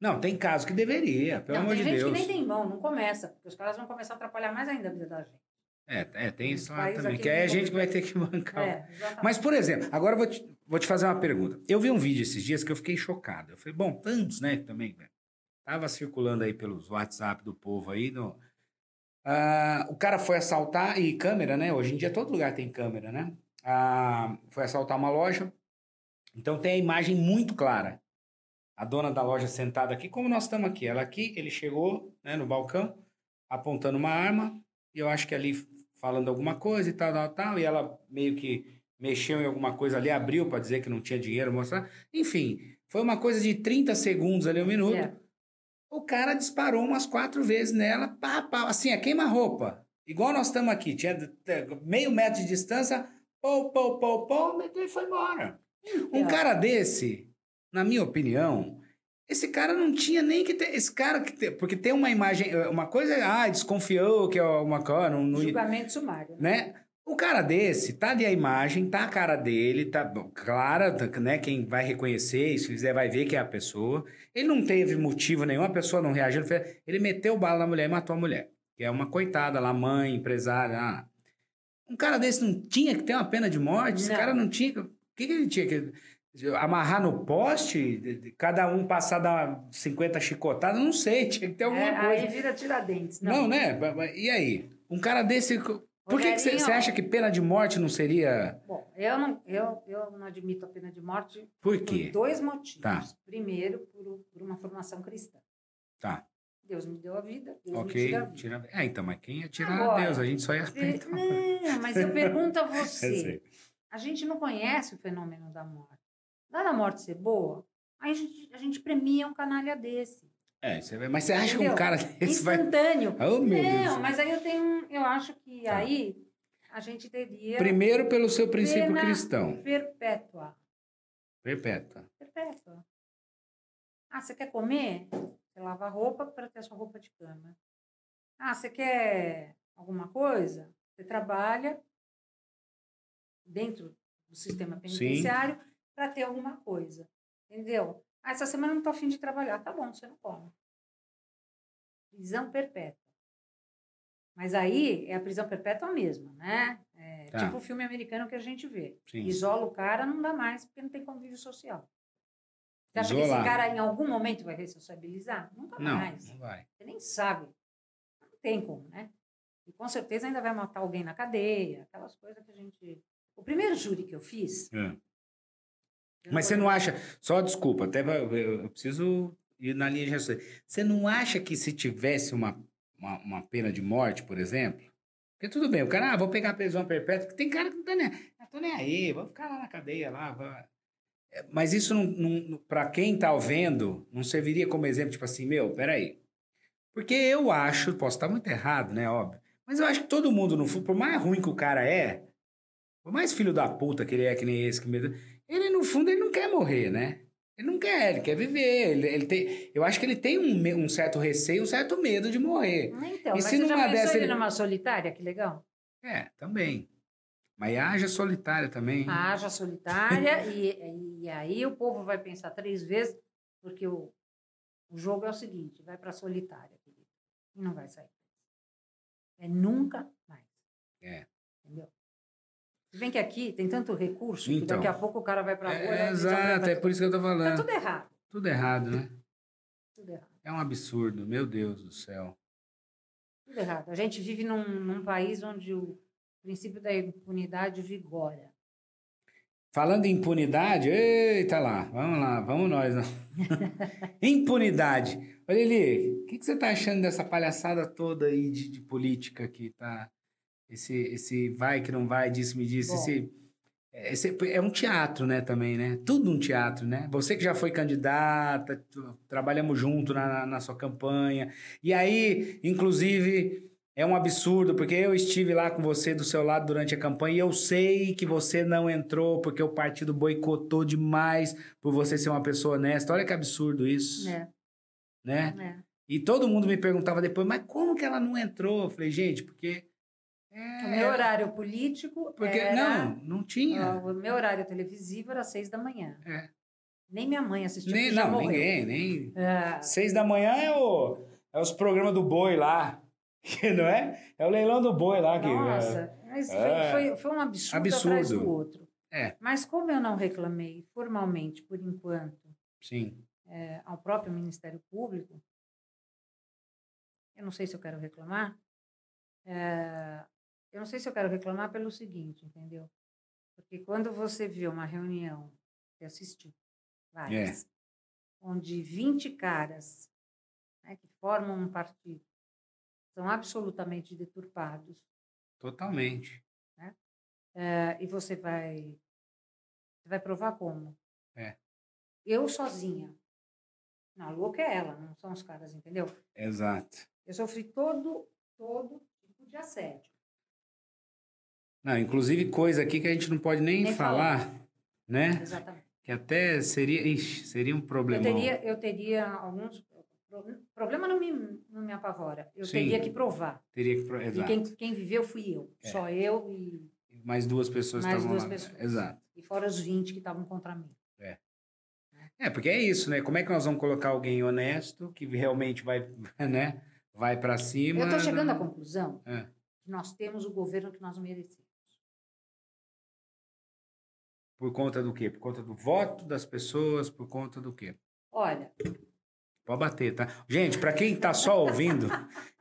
Não, tem casos que deveria, pelo não, amor tem de gente Deus. que nem tem mão, não começa, porque os caras vão começar a atrapalhar mais ainda a vida da gente. É, é, tem isso lá também, que aí a gente vai ter que bancar. É. Mas, por exemplo, agora eu vou te, vou te fazer uma pergunta. Eu vi um vídeo esses dias que eu fiquei chocado. Eu falei, bom, tantos, né, também, velho. Tava circulando aí pelos WhatsApp do povo aí. No... Ah, o cara foi assaltar, e câmera, né? Hoje em dia todo lugar tem câmera, né? Ah, foi assaltar uma loja. Então tem a imagem muito clara. A dona da loja sentada aqui, como nós estamos aqui. Ela aqui, ele chegou né, no balcão, apontando uma arma, e eu acho que ali falando alguma coisa e tal, tal, tal, e ela meio que mexeu em alguma coisa ali, abriu para dizer que não tinha dinheiro, mostrar. Enfim, foi uma coisa de 30 segundos ali, um minuto. É. O cara disparou umas quatro vezes nela, pá, pá, assim, a queima-roupa. Igual nós estamos aqui, tinha t- meio metro de distância, pô, pô, pô, pô, meteu e foi embora. Um É. cara desse, na minha opinião, esse cara não tinha nem que ter. Esse cara que ter, porque tem uma imagem, uma coisa, é, ah, desconfiou que é uma coisa, não, não, Julgamento sumário. né? O cara desse, tá ali a imagem, tá a cara dele, tá clara, tá, né? Quem vai reconhecer, e se fizer, vai ver que é a pessoa. Ele não teve motivo nenhum, a pessoa não reagiu, não fez- ele meteu bala na mulher e matou a mulher. Que é uma coitada lá, mãe, empresária. ah. Um cara desse não tinha que ter uma pena de morte? Esse Não. cara não tinha. O que, que ele tinha que. Amarrar no poste? Cada um passar a dar 50 chicotadas? Não sei, [laughs] tinha que ter alguma É, coisa. aí vira tiradentes. Não, né? Ba- ba- E aí? Um cara desse. Por que você acha que pena de morte não seria. Bom, eu não, eu, eu não admito a pena de morte Por por quê? dois motivos. Tá. Primeiro, por, por uma formação cristã. Tá, Deus me deu a vida, Deus me ok. tira a vida. Tira... É, então, mas quem ia tirar Agora, a Deus? A gente só ia apertar. [laughs] Não, mas eu pergunto a [laughs] você. A gente não conhece o fenômeno da morte. Dá da morte ser boa, aí a gente, a gente premia um canalha desse. É, você vê- mas você acha que um Entendeu? cara [laughs] desse vai. Instantâneo. Oh, meu não, Deus. mas aí eu tenho. Eu acho que Tá. aí a gente teria. Primeiro pelo seu princípio cristão. Perpétua. Perpétua. Perpétua. Ah, você quer comer? Você lava a roupa para ter a sua roupa de cama. Ah, você quer alguma coisa? Você trabalha dentro do sistema penitenciário para ter alguma coisa. Entendeu? Ah, essa semana eu não estou afim de trabalhar. Tá bom, você não come. Prisão perpétua. Mas aí é a prisão perpétua mesmo, né? É Tá. Tipo o filme americano que a gente vê. Sim. Isola o cara, não dá mais, porque não tem convívio social. Você acha que esse cara em algum momento vai ressociabilizar? Nunca Não, mais. não vai. Você nem sabe. Não tem como, né? E com certeza ainda vai matar alguém na cadeia, aquelas coisas que a gente. O primeiro júri que eu fiz. É. Mas você não acha. Só desculpa, até eu, preciso ir na linha de raciocínio. Você não acha que se tivesse uma, uma, uma pena de morte, por exemplo? Porque tudo bem, o cara, ah, vou pegar a prisão perpétua, que tem cara que não tá nem, não tô nem aí, vou ficar lá na cadeia lá. vai. É, Mas isso, não, não, para quem tá vendo, não serviria como exemplo, tipo assim, meu, peraí. Porque eu acho, posso estar muito errado, né, óbvio, mas eu acho que todo mundo, no por mais ruim que o cara é, por mais filho da puta que ele é, que nem esse, que me... ele, no fundo, ele não quer morrer, né? Ele não quer, ele quer viver. Ele, ele tem, eu acho que ele tem um, um certo receio, um certo medo de morrer. Então, E mas se você já numa pensou dessa ele- numa solitária? Que legal. É, também. Mas haja solitária também. hein? Haja solitária, [laughs] e, e aí o povo vai pensar três vezes, porque o, o jogo é o seguinte: vai para solitária, querido, e não vai sair. É nunca mais. É. Entendeu? Se bem que aqui tem tanto recurso Então. que daqui a pouco o cara vai pra rua. É, e exato, é por isso que eu tô Tá falando. tudo errado. Tudo errado, né? Tudo errado. É um absurdo, meu Deus do céu. Tudo errado. A gente vive num, num país onde o princípio da impunidade vigora. Falando em impunidade, eita lá, vamos lá, vamos nós. né? [laughs] impunidade. Olha ali, o que, que você tá achando dessa palhaçada toda aí de, de política que tá? Esse, esse vai que não vai, disse me disse, esse, esse é um teatro, né, também, né? Tudo um teatro, né? Você que já foi candidata, trabalhamos junto na, na, na sua campanha. E aí, inclusive, é um absurdo, porque eu estive lá com você do seu lado durante a campanha e eu sei que você não entrou porque o partido boicotou demais por você ser uma pessoa honesta. Olha que absurdo isso, É, né? é. E todo mundo me perguntava depois, mas como que ela não entrou? Eu falei, gente, porque... é, O meu horário político Porque, era... não, não tinha. O meu horário televisivo era seis da manhã. É. Nem minha mãe assistia, Nem, não, morreu. ninguém, nem... É, Seis da manhã é, o, é os programas do boi lá, [laughs] não é? É o leilão do boi lá. Que, Nossa, mas É. foi, foi, foi um absurdo, Absurdo. atrás do outro. É. Mas como eu não reclamei formalmente, por enquanto, Sim, é, ao próprio Ministério Público, eu não sei se eu quero reclamar. é, eu não sei se eu quero reclamar pelo seguinte, entendeu? Porque quando você vê uma reunião, você assistiu várias, onde 20 caras né, que formam um partido são absolutamente deturpados, totalmente. é, e você vai, você vai provar como? É. Eu sozinha. Não, louca é ela, não são os caras, entendeu? Exato. Eu sofri todo, todo tipo de assédio. Não, inclusive coisa aqui que a gente não pode nem, Nem falar, né? Exatamente. Que até seria, ixi, seria um Eu problemão. teria, eu teria alguns. pro- Problema não me, não me apavora. Eu Sim. teria que provar. Teria que pro- E Exato. quem, quem viveu fui eu. É. Só eu e, Mais duas pessoas Mais estavam duas lá. pessoas. Exato. e fora os 20 que estavam contra mim. É, porque é isso, né? Como é que nós vamos colocar alguém honesto que realmente vai, [laughs] né? Vai para cima. Eu estou chegando à conclusão É. que nós temos o governo que nós merecemos. Por conta do quê? Por conta do voto das pessoas, por conta do quê? Olha, Pode bater, tá? Gente, para quem tá só ouvindo,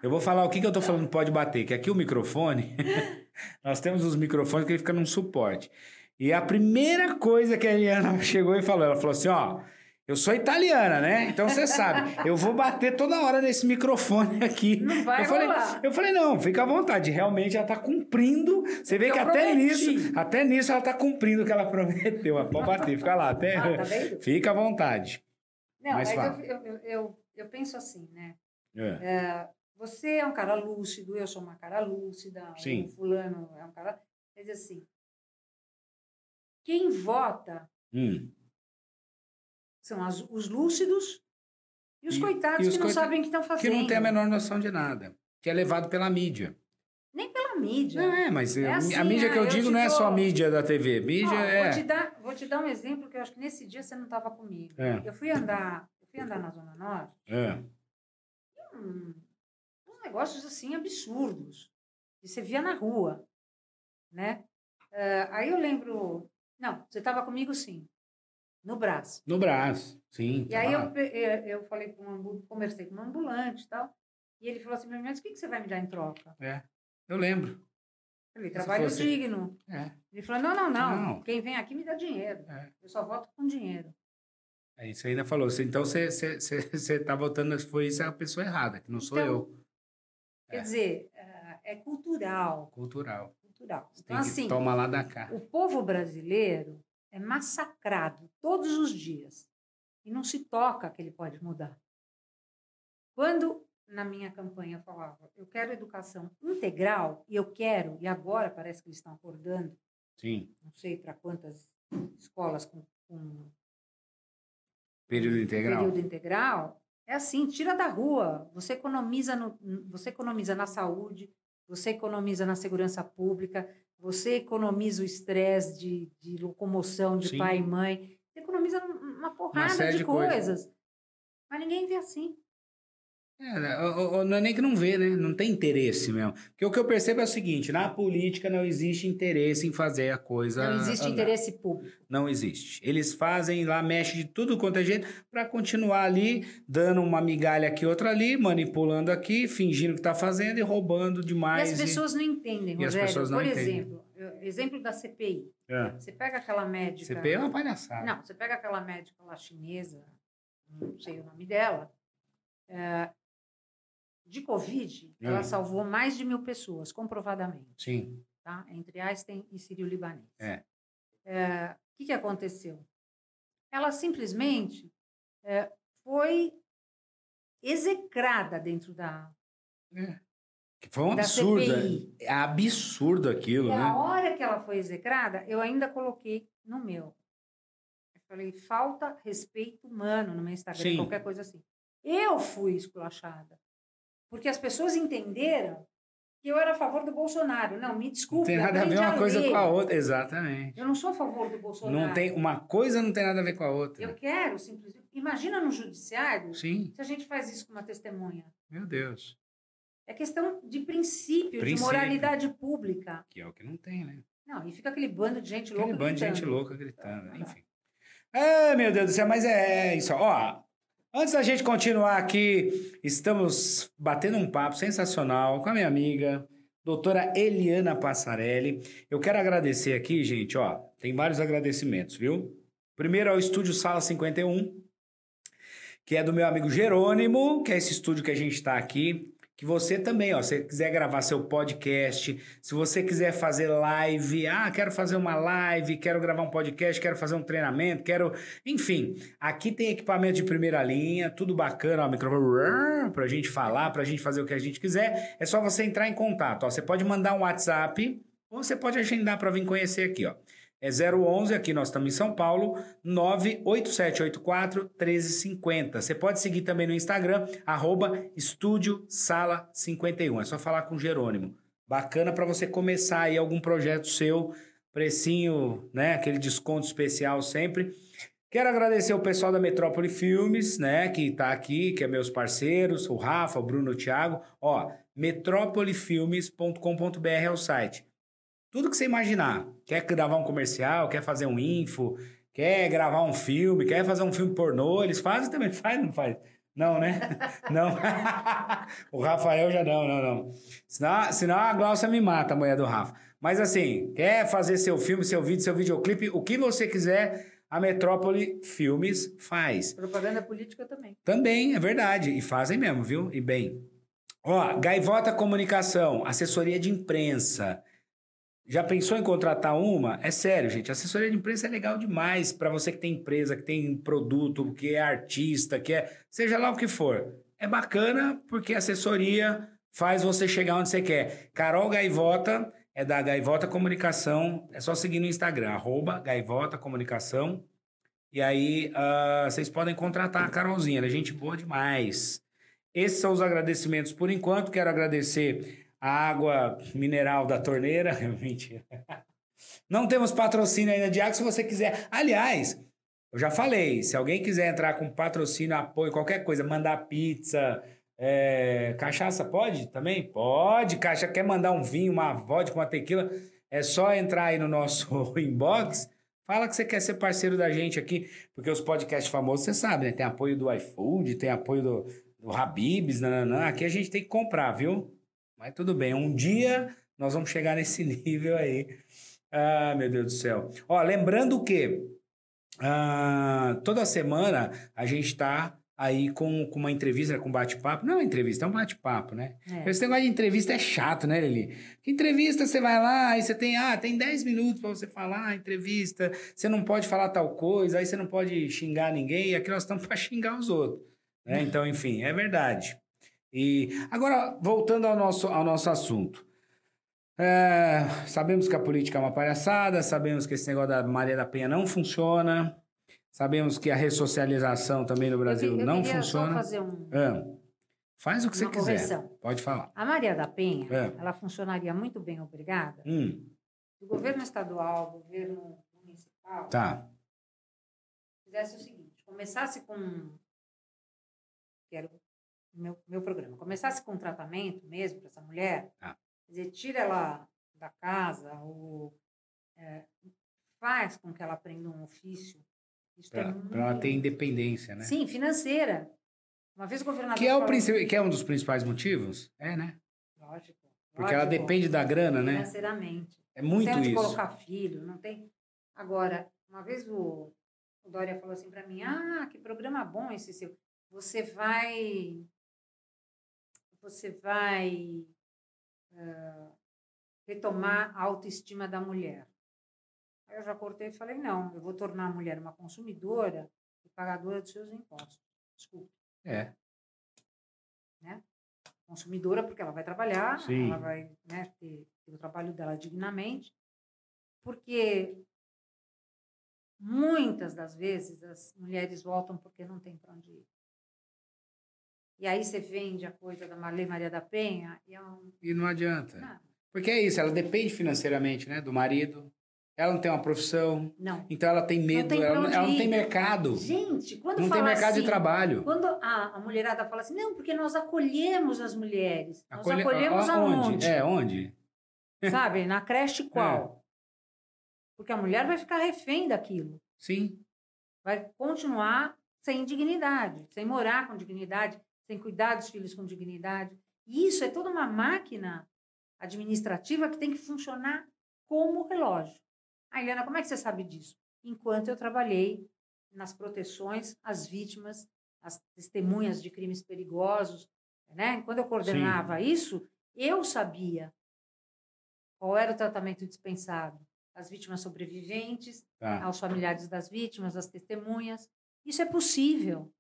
eu vou falar o que, que eu tô falando pode bater, que aqui o microfone, [laughs] nós temos os microfones que ele fica num suporte. E a primeira coisa que a Eliana [laughs] chegou e falou, ela falou assim, ó, eu sou italiana, né? Então você sabe, eu vou bater toda hora nesse microfone aqui. Não vai eu falei, rolar. eu falei, não, fica à vontade. Realmente ela tá cumprindo. Você vê Eu que até prometi. nisso, até nisso ela tá cumprindo o que ela prometeu. Ó, Pode bater, fica lá, até. Ah, tá? Fica à vontade. não, Mas mas, eu, eu, eu, eu penso assim, né? É. Você é um cara lúcido, eu sou uma cara lúcida, Sim. o fulano é um cara. Quer dizer assim, quem vota Hum. São as- os lúcidos e os E- coitados e os que não sabem o que estão Que fazendo. não tem a menor noção de nada. Que é levado pela mídia. Nem pela mídia. Não é, mas É a assim, mídia que eu ah, eu digo não é só a mídia da TV. Mídia é. vou, te dar, vou te dar um exemplo que eu acho que nesse dia você não estava comigo. É. Eu fui andar, eu fui andar na Zona Norte, é. hum, uns negócios assim absurdos que você via na rua, né? Eh, aí eu lembro, não, você estava comigo sim, no Brás. No braço, sim. E tá aí eu, pe- eh, eu falei com um, conversei com um ambulante e tal, e ele falou assim, mas o que, que você vai me dar em troca? É. Eu lembro. Eu Se trabalho fosse- digno. É. Ele falou, não, não, não, Não. quem vem aqui me dá dinheiro. É. Eu só voto com dinheiro. Aí você ainda falou. Então você, você, você, você tá votando, foi isso é a pessoa errada, que não sou Então, eu. Quer É. dizer, eh, é cultural, Cultural. cultural. Então, assim, tomar lá da cá. o povo brasileiro é massacrado todos os dias e não se toca que ele pode mudar. Quando na minha campanha eu falava, eu quero educação integral e eu quero, e agora parece que eles estão acordando, Sim. não sei para quantas escolas com, com Período integral. período integral, é assim, tira da rua, você economiza, no, você economiza na saúde, você economiza na segurança pública, você economiza o estresse de, de locomoção de Sim. pai e mãe, você economiza uma porrada série de, de coisas. coisas. Mas ninguém vê assim. É, o- não é nem que não vê, né? Não tem interesse mesmo. Porque o que eu percebo é o seguinte: na política não existe interesse em fazer a coisa. Não existe andar. interesse público. Não existe. Eles fazem lá, mexem de tudo quanto é jeito para continuar ali, dando uma migalha aqui, outra ali, manipulando aqui, fingindo que tá fazendo e roubando E demais. as pessoas não entendem, E as Rogério. pessoas não Por entendem. exemplo, exemplo da CPI. É. Você pega aquela médica. CPI é uma palhaçada. Não, você pega aquela médica lá chinesa, não sei o nome dela, é, de Covid, ela Hum. salvou mais de mil pessoas, comprovadamente, Sim. tá? entre Einstein e Sírio-Libanês. É. É, O que, que aconteceu? Ela simplesmente é, foi execrada dentro da, Que foi um absurdo. CPI. É absurdo aquilo, E né? hora que ela foi execrada, eu ainda coloquei no meu. Eu falei, falta respeito humano no meu Instagram, Sim. qualquer coisa assim. Eu fui esculachada. Porque as pessoas entenderam que eu era a favor do Bolsonaro. Não, me Não desculpe. tem nada a ver uma coisa com a outra. Exatamente. Eu não sou a favor do Bolsonaro. Não tem, uma coisa não tem nada a ver com a outra. Eu quero simplesmente. Imagina no judiciário Sim, se a gente faz isso com uma testemunha. meu Deus. É questão de princípio, de Princípio. moralidade pública. Que é o que não tem, né? Não, e fica aquele bando de gente Aquele louca. bando de gente louca gritando, enfim. É, meu Deus do céu, mas é isso. Ó, antes da gente continuar aqui, estamos batendo um papo sensacional com a minha amiga, doutora Eliana Passarelli. Eu quero agradecer aqui, gente, ó, tem vários agradecimentos, viu? Primeiro ao Estúdio Sala 51, que é do meu amigo Jerônimo, que é esse estúdio que a gente está aqui. Que você também, ó, se quiser gravar seu podcast, se você quiser fazer live, ah, quero fazer uma live, quero gravar um podcast, quero fazer um treinamento, quero. Enfim, aqui tem equipamento de primeira linha, tudo bacana, ó, microfone pra gente falar, pra gente fazer o que a gente quiser. É só você entrar em contato, ó. Você pode mandar um WhatsApp ou você pode agendar para vir conhecer aqui, ó. É 011, aqui nós estamos em São Paulo, 98784 1350. Você pode seguir também no Instagram, arroba Estúdio Sala 51. É só falar com o Jerônimo. Bacana para você começar aí algum projeto seu, precinho, né? Aquele desconto especial sempre. Quero agradecer o pessoal da Metrópole Filmes, né, que tá aqui, que é meus parceiros, o Rafa, o Bruno, o Thiago. Ó, metrópolifilmes.com.br é o site. Tudo que você imaginar. Quer gravar um comercial, quer fazer um info, quer gravar um filme, quer fazer um filme pornô, eles fazem também. [laughs] Faz, não faz? Não, né? [laughs] Não. [laughs] o Rafael já não, não, não. Senão, senão a Glaucia me mata, a mulher do Rafa. Mas assim, quer fazer seu filme, seu vídeo, seu videoclipe, o que você quiser, a Metrópole Filmes faz. Propaganda política também. Também, é verdade. E fazem mesmo, viu? E bem. Ó, Gaivota Comunicação, assessoria de imprensa. Já pensou em contratar uma? É sério, gente. Assessoria de imprensa é legal demais para você que tem empresa, que tem produto, que é artista, que é. Seja lá o que for. É bacana porque assessoria faz você chegar onde você quer. Carol Gaivota é da Gaivota Comunicação. É só seguir no Instagram, arroba Gaivota Comunicação. E aí ah, vocês podem contratar a Carolzinha, ela é gente boa demais. Esses são os agradecimentos por enquanto. Quero agradecer a água mineral da torneira. [laughs] Mentira. Não temos patrocínio ainda de água, se você quiser. Aliás, eu já falei, se alguém quiser entrar com patrocínio, apoio, qualquer coisa, mandar pizza, é, cachaça, pode também? Pode. Caixa quer mandar um vinho, uma vodka, uma tequila, é só entrar aí no nosso [laughs] inbox. Fala que você quer ser parceiro da gente aqui, porque os podcasts famosos, você sabe, né? Tem apoio do iFood, tem apoio do, do Habibs, nananã. Aqui a gente tem que comprar, viu? Mas tudo bem, um dia nós vamos chegar nesse [laughs] nível aí. Ah, meu Deus do céu. Ó, lembrando que ah, toda semana a gente está aí com, com uma entrevista, com bate-papo. Não é uma entrevista, é um bate-papo, né? É. Esse negócio de entrevista é chato, né, Lili? Que entrevista você vai lá e você tem, ah, tem 10 minutos para você falar, entrevista, você não pode falar tal coisa, aí você não pode xingar ninguém, e aqui nós estamos [laughs] para xingar os outros. Né? Então, enfim, é verdade. E agora, voltando ao nosso, ao nosso assunto. É, sabemos que a política é uma palhaçada, sabemos que esse negócio da Maria da Penha não funciona, sabemos que a ressocialização também no Brasil eu, eu não funciona. Só fazer um, Ah, faz o que você uma quiser. correção. Pode falar. A Maria da Penha, É. ela funcionaria muito bem, obrigada, Hum, se o governo estadual, o governo municipal, tá. fizesse o seguinte, começasse com, quero meu, meu programa, começasse com tratamento mesmo para essa mulher, Ah. quer dizer, tira ela da casa ou é, faz com que ela aprenda um ofício. É Para muito- ela ter independência, né? Sim, financeira. Uma vez o governador Que é, o falou- princi- que é um dos principais motivos? É, né? Lógico. Porque ela lógico, depende da grana, né? Financeiramente. É muito não tem onde isso. colocar filho, não tem. Agora, uma vez o, o Dória falou assim para mim: Ah, que programa bom esse seu. Você vai. Você vai ah, retomar a autoestima da mulher. Aí eu já cortei e falei: Não, eu vou tornar a mulher uma consumidora e pagadora dos seus impostos. Desculpe. É. consumidora, porque ela vai trabalhar, Sim. ela vai né, ter, ter o trabalho dela dignamente, porque muitas das vezes as mulheres voltam porque não tem para onde ir. E aí você vende a coisa da Marley Maria da Penha e é um... E não adianta. Não, Porque é isso, ela depende financeiramente, né? Do marido. Ela não tem uma profissão. não. Então ela tem medo, tem pra ela, não- onde ela não tem mercado. Gente, quando Não tem mercado assim, de trabalho. Quando a, a mulherada fala assim, não, porque nós acolhemos as mulheres. Nós Acolhe- acolhemos a- aonde? É, onde? [laughs] Sabe? Na creche É. qual? Porque a mulher vai ficar refém daquilo. Sim. Vai continuar sem dignidade, sem morar com dignidade, sem cuidar dos filhos com dignidade. E isso é toda uma máquina administrativa que tem que funcionar como relógio. Ah, Eliana, como é que você sabe disso? Enquanto eu trabalhei nas proteções às vítimas, às testemunhas de crimes perigosos, né? Quando eu coordenava isso, eu sabia qual era o tratamento dispensado às vítimas sobreviventes, Tá. aos familiares das vítimas, às testemunhas. Isso é possível.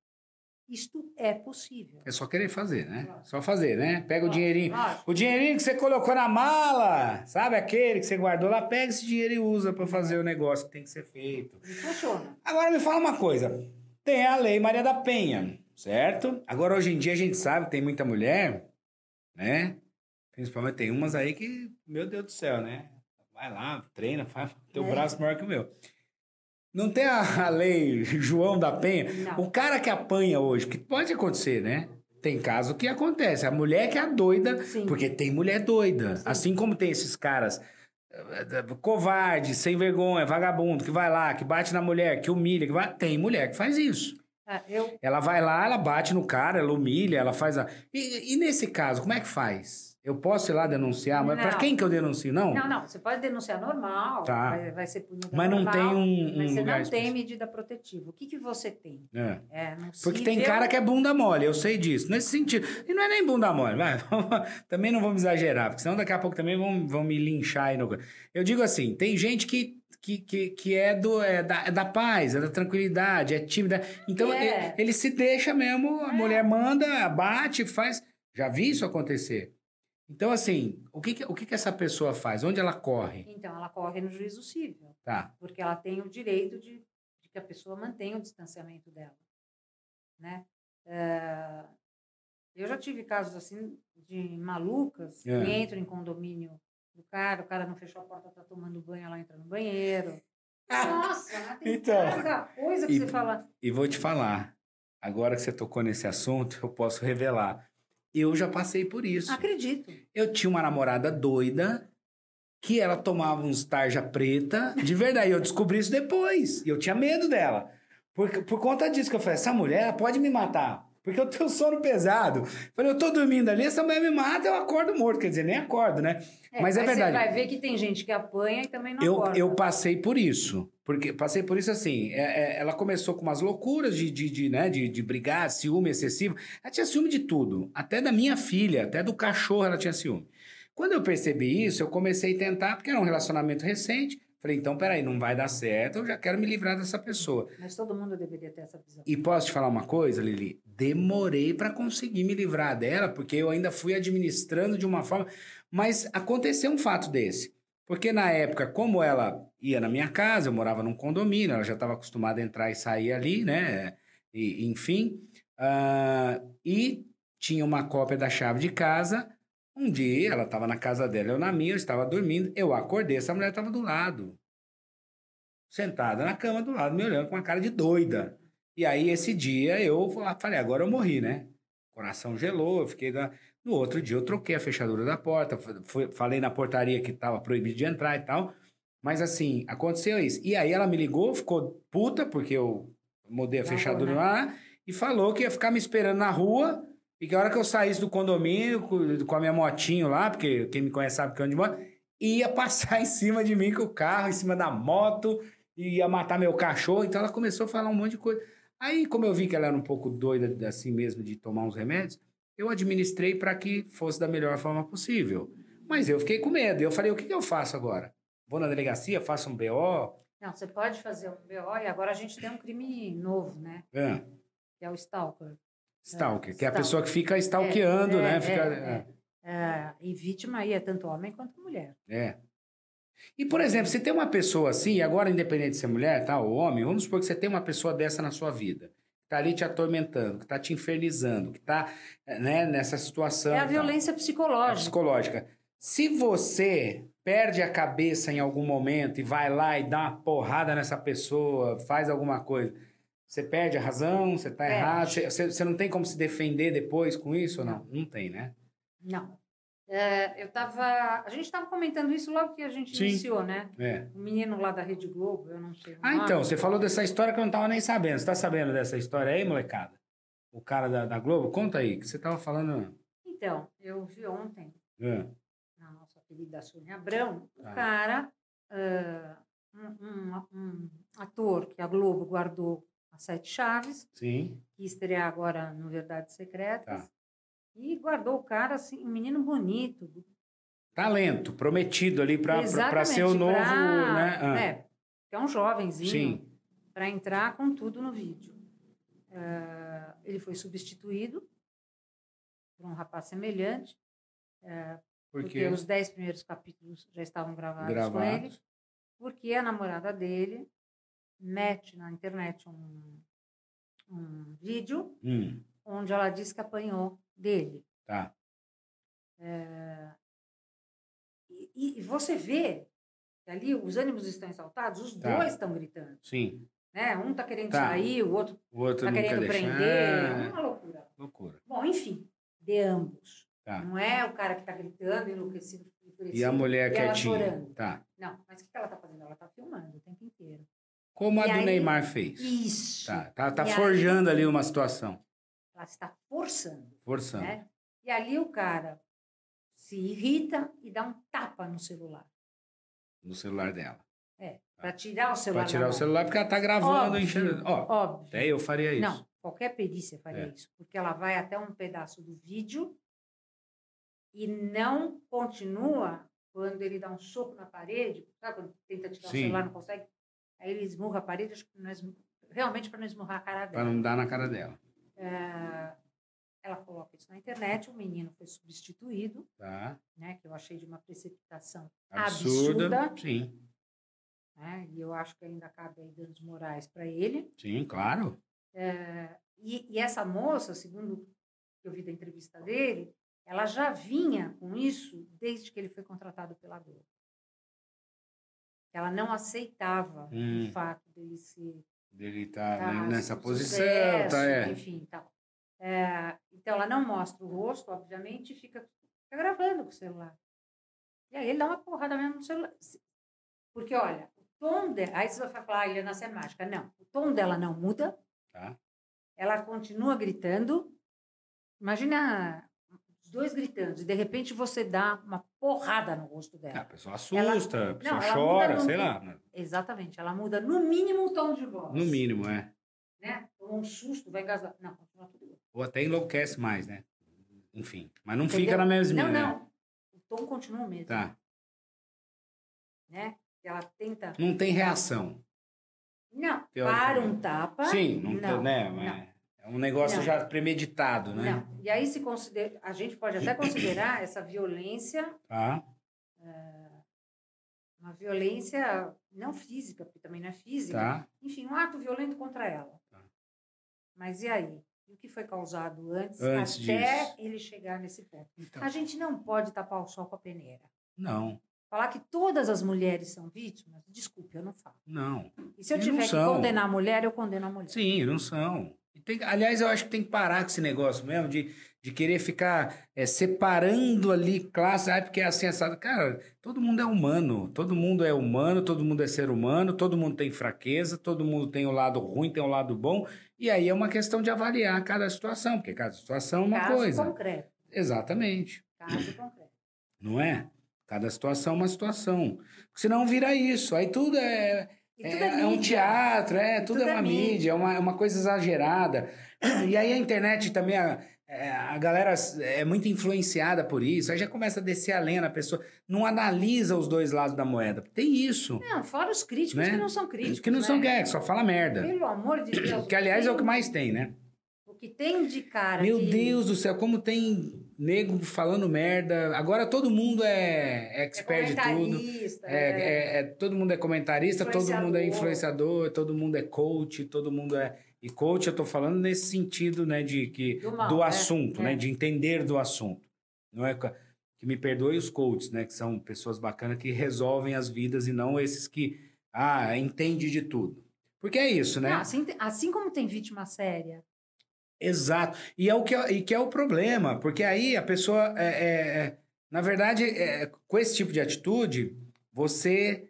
Isto é possível. É só querer fazer, né? Claro. Só fazer, né? Pega o Lógico, dinheirinho. lógico. O dinheirinho que você colocou na mala, sabe aquele que você guardou lá? Pega esse dinheiro e usa pra fazer o negócio que tem que ser feito. E funciona. Agora me fala uma coisa. Tem a Lei Maria da Penha, certo? Agora hoje em dia a gente sabe que tem muita mulher, né? Principalmente tem umas aí que, meu Deus do céu, né? Vai lá, treina, faz teu É. braço maior que o meu. Não tem a, a lei João da Penha? Não. O cara que apanha hoje, que pode acontecer, né? Tem caso que acontece. A mulher que é a doida, Sim. porque tem mulher doida. Sim. Assim como tem esses caras eh, covarde, sem vergonha, vagabundo, que vai lá, que bate na mulher, que humilha, que vai... tem mulher que faz isso. Ah, eu, Ela vai lá, ela bate no cara, ela humilha, ela faz a. E, e nesse caso, como é que faz? Eu posso ir lá denunciar, mas Não. quem que eu denuncio? Não? não, não, você pode denunciar normal, Tá. vai, vai ser punida Mas não normal, tem um, um mas você não tem medida protetiva. O que, que você tem? É. É, não Porque tem cara que é bunda mole, eu sei disso. Nesse sentido. E não é nem bunda mole, vai. [laughs] também não vamos exagerar, porque senão daqui a pouco também vão, vão me linchar aí no. Eu digo assim: tem gente que. Que, que, que é, do, é, da, é da paz, é da tranquilidade, é tímida. Então É. ele, ele se deixa mesmo, a É. mulher manda, bate, faz. Já vi isso acontecer. Então, assim, o que, que- o que, que essa pessoa faz? Onde ela corre? Então, ela corre no juízo civil, Tá. porque ela tem o direito de, de que a pessoa mantenha o distanciamento dela. Né? Eh, eu já tive casos assim de malucas É. que entram em condomínio do cara, o cara não fechou a porta, tá tomando banho, ela entra no banheiro. Nossa, tem Então, cada coisa que e- você fala. E vou te falar, agora que você tocou nesse assunto, eu posso revelar. Eu já passei por isso. Acredito. Eu tinha uma namorada doida que ela tomava uns tarja preta. De verdade, eu descobri isso depois. E eu tinha medo dela. Por, por conta disso que eu falei, essa mulher ela pode me matar. Porque eu tenho sono pesado. Falei, eu tô dormindo ali, essa mulher me mata, eu acordo morto. Quer dizer, nem acordo, né? Mas é aí verdade. Você vai ver que tem gente que apanha e também não Eu, acorda. eu passei por isso. Porque passei por isso assim. é- é, ela começou com umas loucuras de, de, de, né, de, de brigar, ciúme excessivo. Ela tinha ciúme de tudo. Até da minha filha, até do cachorro ela tinha ciúme. Quando eu percebi isso, eu comecei a tentar, porque era um relacionamento recente. Falei, então, peraí, não vai dar certo, eu já quero me livrar dessa pessoa. Mas todo mundo deveria ter essa visão. E posso te falar uma coisa, Lili? Demorei para conseguir me livrar dela, porque eu ainda fui administrando de uma forma. Mas aconteceu um fato desse. Porque na época, como ela ia na minha casa, eu morava num condomínio, ela já estava acostumada a entrar e sair ali, né? E, enfim. ah, e tinha uma cópia da chave de casa. Um dia, ela estava na casa dela, eu na minha, eu estava dormindo. Eu acordei, essa mulher estava do lado. Sentada na cama do lado, me olhando com uma cara de doida. E aí, esse dia, eu falei, agora eu morri, né? coração gelou, eu fiquei... No outro dia eu troquei a fechadura da porta, fui, falei na portaria que estava proibido de entrar e tal. Mas assim, aconteceu isso. E aí ela me ligou, ficou puta, porque eu mudei a fechadura rua, lá, e falou que ia ficar me esperando na rua, e que a hora que eu saísse do condomínio com, a minha motinho lá, porque quem me conhece sabe que eu ando de moto, ia [laughs] passar em cima de mim com o carro, em cima da moto, ia matar meu cachorro. Então ela começou a falar um monte de coisa. Aí, como eu vi que ela era um pouco doida assim mesmo de tomar uns remédios, eu administrei para que fosse da melhor forma possível. Mas eu fiquei com medo. Eu falei, o que, que eu faço agora? Vou na delegacia, faço um BO? Não, você pode fazer um BO e agora a gente tem um crime novo, né? É, Que é o stalker. Stalker, que é a stalker. pessoa que fica stalkeando, É, né? é, Fica, é, É, e vítima aí é tanto homem quanto mulher. É. E, por exemplo, se tem uma pessoa assim, agora independente de ser mulher, tá, ou homem, vamos supor que você tem uma pessoa dessa na sua vida, que tá ali te atormentando, que tá te infernizando, que tá né, nessa situação. É a violência É psicológica. psicológica. Se você perde a cabeça em algum momento e vai lá e dá uma porrada nessa pessoa, faz alguma coisa, você perde a razão, você tá É. errado, você, você- não tem como se defender depois com isso ou não? Não tem, né? Não. É, eu tava. A gente estava comentando isso logo que a gente Sim. iniciou, né? É. O menino lá da Rede Globo, eu não sei. Ah, nome. então, você falou dessa história que eu não tava nem sabendo. Você tá sabendo dessa história aí, molecada? O cara da, da Globo? Conta aí, que você tava falando. Então, eu vi ontem, É. na nossa querida Sônia Abrão, o Tá. cara, ah, um, um- um ator que a Globo guardou sete chaves, Sim. que ia estrear agora no Verdades Secretas. Tá. E guardou o cara, assim, um menino bonito. Talento, prometido ali Exatamente, ser o novo, pra- né? Ah, É, que é um jovenzinho. Para entrar com tudo no vídeo. Ah, ele foi substituído por um rapaz semelhante, porque, Porque os dez primeiros capítulos já estavam gravados, com ele, gravados. porque a namorada dele mete na internet um, um vídeo Hum, onde ela diz que apanhou dele. tá. E, e você vê que ali os ânimos estão exaltados, os Tá. dois estão gritando. Sim. Né? Um está querendo Tá. sair, o outro está querendo deixar. prender. É, É uma loucura. Loucura. Bom, enfim, de ambos. Tá. Não é o cara que está gritando, enlouquecido, enfurecido, E a mulher e quietinha. chorando. Tá. Não, mas o que ela está fazendo? Ela está filmando o tempo inteiro. Como a E do aí- Neymar fez. Isso. Tá, tá, tá E aí- forjando ali uma situação. Ela está forçando. Forçando. Né? E ali o cara se irrita e dá um tapa no celular. No celular dela. Para tirar o celular. Pra tirar o celular, porque ela tá gravando, Óbvio, enchendo. Ó, óbvio. até eu faria isso. Não, qualquer perícia faria É. isso. Porque ela vai até um pedaço do vídeo e não continua quando ele dá um soco na parede. Sabe quando tenta tirar Sim. o celular não consegue? Aí ele esmurra a parede, acho que não esmu- realmente para não esmurrar a cara dela. não dar na cara dela. É, ela coloca isso na internet, o menino foi substituído, Tá? né, que eu achei de uma precipitação Absurda. absurda. Sim. né, e eu acho que ainda cabe aí danos morais para ele. Sim, claro. E, e essa moça, segundo que eu vi da entrevista dele, ela já vinha com isso desde que ele foi contratado pela Globo. Ela não aceitava Hum. o fato dele ser Dele tá tá, né, nessa posição, sucesso, tá? É. enfim, tal. É, então ela não mostra o rosto, obviamente, e fica, fica gravando com o celular. E aí ele dá uma porrada mesmo no celular. Porque, olha, o tom dela. Aí você vai falar, ah, ele é na mágica. Não, o tom dela não muda. Tá. Ela continua gritando. Imagina os dois gritando, e de repente você dá uma porrada no rosto Ah, dela. a pessoa assusta, a pessoa Não, ela chora, sei lá. né? Exatamente, ela muda no mínimo o tom de voz. No mínimo, é. Né? Tomou um susto, vai engasgar. Não, continua tudo igual. Ou até enlouquece mais, né? Enfim. Mas não Entendeu? fica na mesma. Não, né? não. O tom continua o mesmo. Tá. Né? Ela tenta. Não tem reação. Não, para Teoricamente. um tapa. Sim, não, não, né? não. É um negócio Não. já premeditado, né? Não. E aí se considera, a gente pode até considerar [coughs] essa violência Tá. uma violência não física, porque também não é física. Tá. Enfim, um ato violento contra ela. Tá. Mas e aí? E o que foi causado antes, Antes até disso. ele chegar nesse ponto? Então, A gente não pode tapar o sol com a peneira. não, Falar que todas as mulheres são vítimas, desculpe, eu não falo. não. E se eu E tiver que condenar a mulher, eu condeno a mulher. Sim, não são. Tem, aliás, eu acho que tem que parar com esse negócio mesmo de, de querer ficar é, separando ali classe, ah, porque é assim, assado. Cara, todo mundo é humano, todo mundo é humano, todo mundo é ser humano, todo mundo tem fraqueza, todo mundo tem o lado ruim, tem o lado bom, e aí é uma questão de avaliar cada situação, porque cada situação é uma Caso coisa. concreto. Exatamente. Caso concreto. Não é? Cada situação é uma situação. Porque senão vira isso. Aí tudo é, é, é, é um teatro, é, tudo, tudo é é uma mídia, mídia. é uma, é uma coisa exagerada. E aí a internet também, a, é, a galera é muito influenciada por isso. Aí já começa a descer a lenha na pessoa. Não analisa os dois lados da moeda. Tem isso. Não, fora os críticos Né? que não são críticos. que não são né? gays, só fala merda. Pelo amor de Deus. Que aliás é o que mais tem, né? O que tem de cara Meu que- Deus do céu, como tem nego falando merda. Agora todo mundo é é expert de tudo. É, é- é- todo mundo é comentarista, todo mundo é influenciador, todo mundo é coach, todo mundo é. E coach eu tô falando nesse sentido, né, de que Do do, mal, é, assunto, é. né, de entender do assunto. Não é que me perdoe os coaches, né, que são pessoas bacanas que resolvem as vidas e não esses que ah, entende de tudo. Porque é isso, né? Não, assim, assim como tem vítima séria, Exato. E é o que é, e que é o problema, porque aí a pessoa, é, é- é- na verdade, é, com esse tipo de atitude, você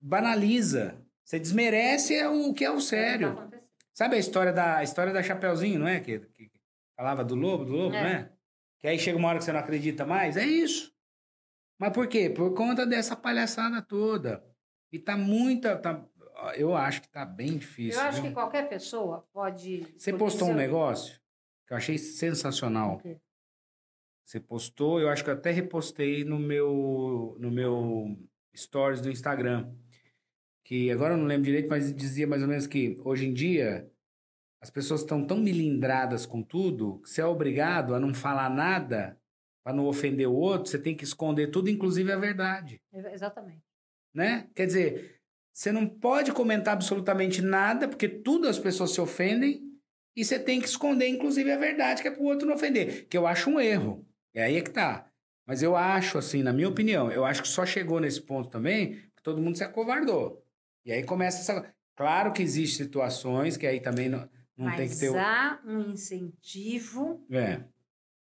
banaliza, você desmerece o que é o é que sério. tá acontecendo. Sabe a história da a história da Chapeuzinho, não é? Que, que falava do lobo, do lobo, É. não é? Que aí chega uma hora que você não acredita mais. É isso. Mas por quê? Por conta dessa palhaçada toda. E tá muita. Tá, eu acho que tá bem difícil. Eu acho viu? que qualquer pessoa pode. Você postou um negócio que eu achei sensacional. O quê? Você postou, eu acho que eu até repostei no meu, no meu stories do Instagram. Que agora eu não lembro direito, mas dizia mais ou menos que hoje em dia as pessoas estão tão milindradas com tudo que você é obrigado a não falar nada para não ofender o outro, você tem que esconder tudo, inclusive a verdade, Exatamente. né? Quer dizer, você não pode comentar absolutamente nada, porque tudo as pessoas se ofendem, e você tem que esconder, inclusive, a verdade, que é para o outro não ofender. Que eu acho um erro. É aí é que tá. Mas eu acho, assim, na minha opinião, eu acho que só chegou nesse ponto também porque todo mundo se acovardou. E aí começa essa. Claro que existem situações que aí também não, não Mas tem que ter. o- há um incentivo É.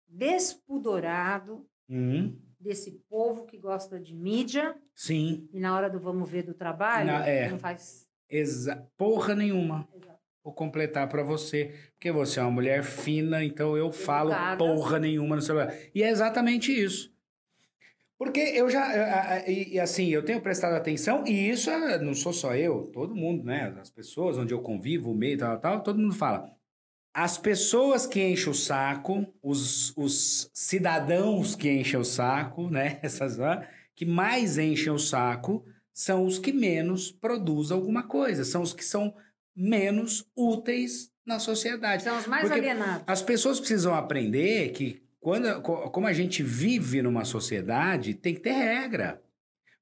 despudorado Uhum. Desse povo que gosta de mídia Sim. e na hora do vamos ver do trabalho Na- é. não faz. Exa Porra nenhuma. Exato. Vou completar para você. Porque você é uma mulher fina, então eu falo Educada. porra nenhuma no celular. E é exatamente isso. Porque eu já. a- a- E e assim, eu tenho prestado atenção, e isso é- não sou só eu, todo mundo, né? As pessoas onde eu convivo, o meio, tal, tal, todo mundo fala. As pessoas que enchem o saco, os, os cidadãos que enchem o saco, né? [laughs] Essas ah, que mais enchem o saco são os que menos produzem alguma coisa, são os que são menos úteis na sociedade. São os mais Porque alienados. As pessoas precisam aprender que quando, co- como a gente vive numa sociedade, tem que ter regra.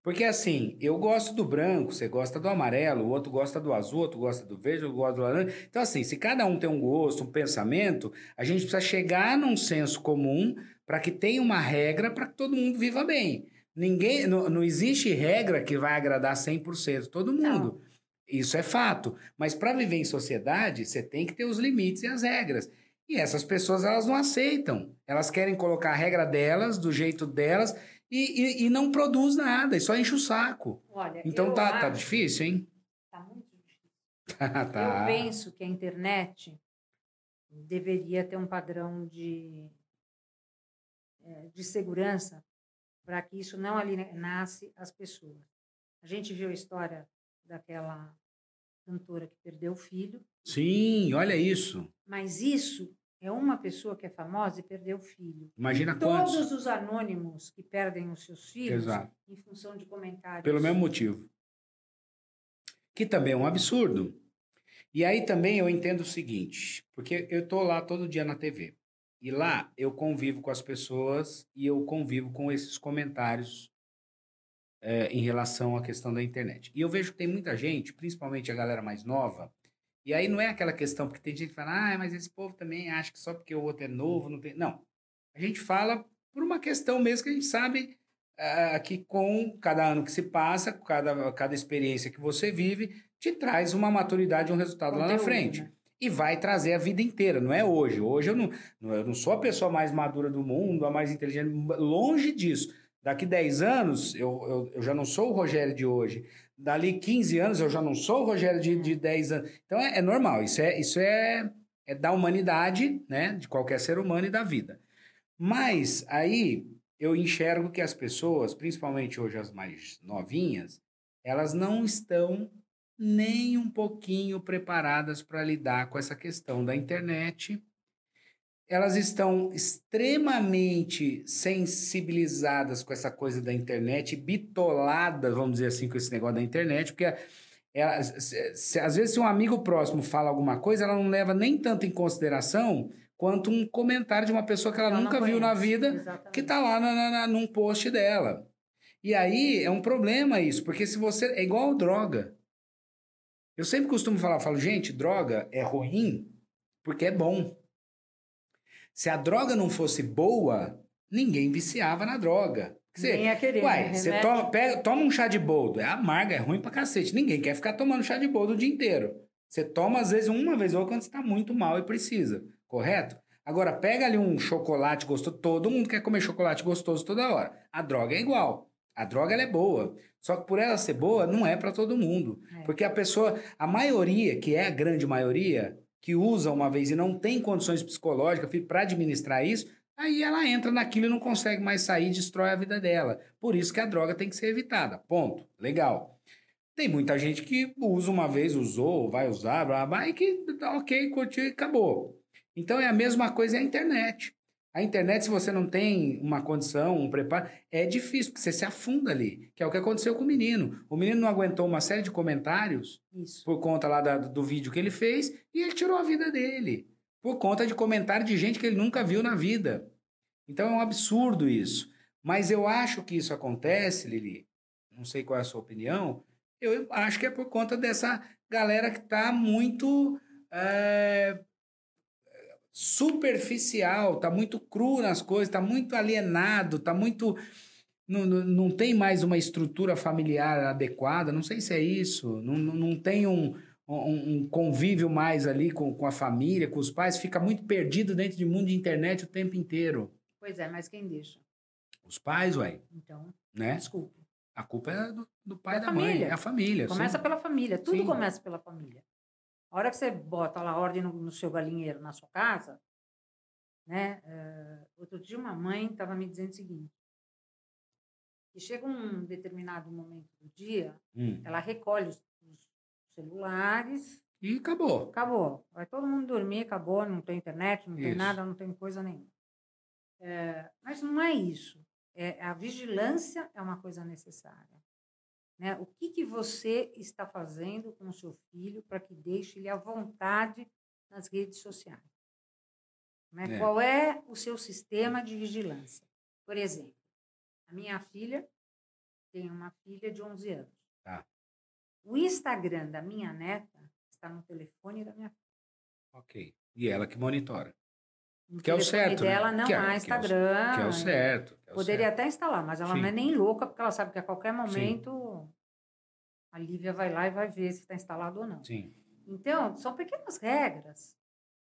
Porque assim, eu gosto do branco, você gosta do amarelo, o outro gosta do azul, o outro gosta do verde, o outro gosta do laranja. Então, assim, se cada um tem um gosto, um pensamento, a gente precisa chegar num senso comum para que tenha uma regra para que todo mundo viva bem. Ninguém, não, não existe regra que vai agradar 100% todo mundo. Isso é fato. Mas para viver em sociedade, você tem que ter os limites e as regras. E essas pessoas, elas não aceitam. Elas querem colocar a regra delas, do jeito delas, e, e, e não produz nada, e só enche o saco. Olha, Então tá, tá difícil, hein? tá muito difícil. [laughs] tá. Eu penso que a internet deveria ter um padrão de, eh, de segurança para que isso não alienasse as pessoas. A gente viu a história daquela cantora que perdeu o filho, Sim, olha isso. mas isso é uma pessoa que é famosa e perdeu o filho. Imagina Todos quantos. os anônimos que perdem os seus filhos Exato. em função de comentários. Pelo mesmo motivo. Que também é um absurdo. E aí também eu entendo o seguinte, porque eu tô lá todo dia na TV. E lá eu convivo com as pessoas e eu convivo com esses comentários é, em relação à questão da internet. E eu vejo que tem muita gente, principalmente a galera mais nova, e aí não é aquela questão, porque tem gente que fala, ah, mas esse povo também acha que só porque o outro é novo, não tem. Não. A gente fala por uma questão mesmo que a gente sabe ah, que com cada ano que se passa, com cada, cada experiência que você vive, te traz uma maturidade, um resultado lá na Conteúdo, frente. né? e vai trazer a vida inteira, não é hoje. Hoje eu não, eu não sou a pessoa mais madura do mundo, a mais inteligente, longe disso. Daqui 10 anos, eu, eu, eu já não sou o Rogério de hoje. Dali 15 anos, eu já não sou o Rogério de, de 10 anos. Então é, é normal, isso é, isso é, é da humanidade, né? De qualquer ser humano e da vida. Mas aí eu enxergo que as pessoas, principalmente hoje as mais novinhas, elas não estão nem um pouquinho preparadas para lidar com essa questão da internet. Elas estão extremamente sensibilizadas com essa coisa da internet, bitoladas, vamos dizer assim, com esse negócio da internet, porque ela, se, se, às vezes se um amigo próximo fala alguma coisa, ela não leva nem tanto em consideração quanto um comentário de uma pessoa que ela, ela nunca viu na vida, Exatamente. que está lá na, na, num post dela. E aí é um problema isso, porque se você. É igual droga. Eu sempre costumo falar, falo, gente, droga é ruim porque é bom. Se a droga não fosse boa, ninguém viciava na droga. Você, Nem ia querer, uai, né? você toma, pega, toma um chá de boldo, é amarga, é ruim pra cacete. Ninguém quer ficar tomando chá de boldo o dia inteiro. Você toma, às vezes, uma vez ou outra quando você está muito mal e precisa, correto? Agora, pega ali um chocolate gostoso, todo mundo quer comer chocolate gostoso toda hora. A droga é igual. A droga ela é boa. Só que por ela ser boa, não é para todo mundo. É. Porque a pessoa, a maioria, que é a grande maioria, que usa uma vez e não tem condições psicológicas para administrar isso, aí ela entra naquilo e não consegue mais sair, destrói a vida dela. Por isso que a droga tem que ser evitada. Ponto. Legal. Tem muita gente que usa uma vez, usou, vai usar, blá, blá, e que, ok, curtiu e acabou. Então é a mesma coisa a internet. A internet, se você não tem uma condição, um preparo, é difícil, porque você se afunda ali, que é o que aconteceu com o menino. O menino não aguentou uma série de comentários Isso. por conta lá da, do vídeo que ele fez e ele tirou a vida dele. Por conta de comentário de gente que ele nunca viu na vida. Então é um absurdo isso. Mas eu acho que isso acontece, Lili, não sei qual é a sua opinião, eu acho que é por conta dessa galera que está muito. É superficial, tá muito cru nas coisas, tá muito alienado, tá muito não, não, não tem mais uma estrutura familiar adequada, não sei se é isso, não, não, tem um, um, um, convívio mais ali com, com a família, com os pais, fica muito perdido dentro de mundo de internet o tempo inteiro. Pois é, mas quem deixa? Os pais, ué. Então, né? desculpa. A culpa é do, do pai e da família. mãe, é a família. Começa sim. pela família, tudo sim. começa pela família. A hora que você bota lá ordem no, no seu galinheiro, na sua casa, né? Uh, outro dia uma mãe estava me dizendo o seguinte, que chega um determinado momento do dia, hum. ela recolhe os, os, celulares... E acabou. Acabou. Vai todo mundo dormir, acabou, não tem internet, não isso. tem nada, não tem coisa nenhuma. É, mas não é isso. É, a vigilância é uma coisa necessária. Né? O que, que você está fazendo com o seu filho para que deixe ele à vontade nas redes sociais? Né? É. Qual é o seu sistema de vigilância? Por exemplo, a minha filha tem uma filha de 11 anos. Tá. O Instagram da minha neta está no telefone da minha filha. Ok. E ela que monitora. No que é o certo. Né? dela né? não que há Instagram. Que é o, certo. É o Poderia certo. até instalar, mas ela Sim. não é nem louca, porque ela sabe que a qualquer momento Sim. a Lívia vai lá e vai ver se está instalado ou não. Sim. Então, são pequenas regras.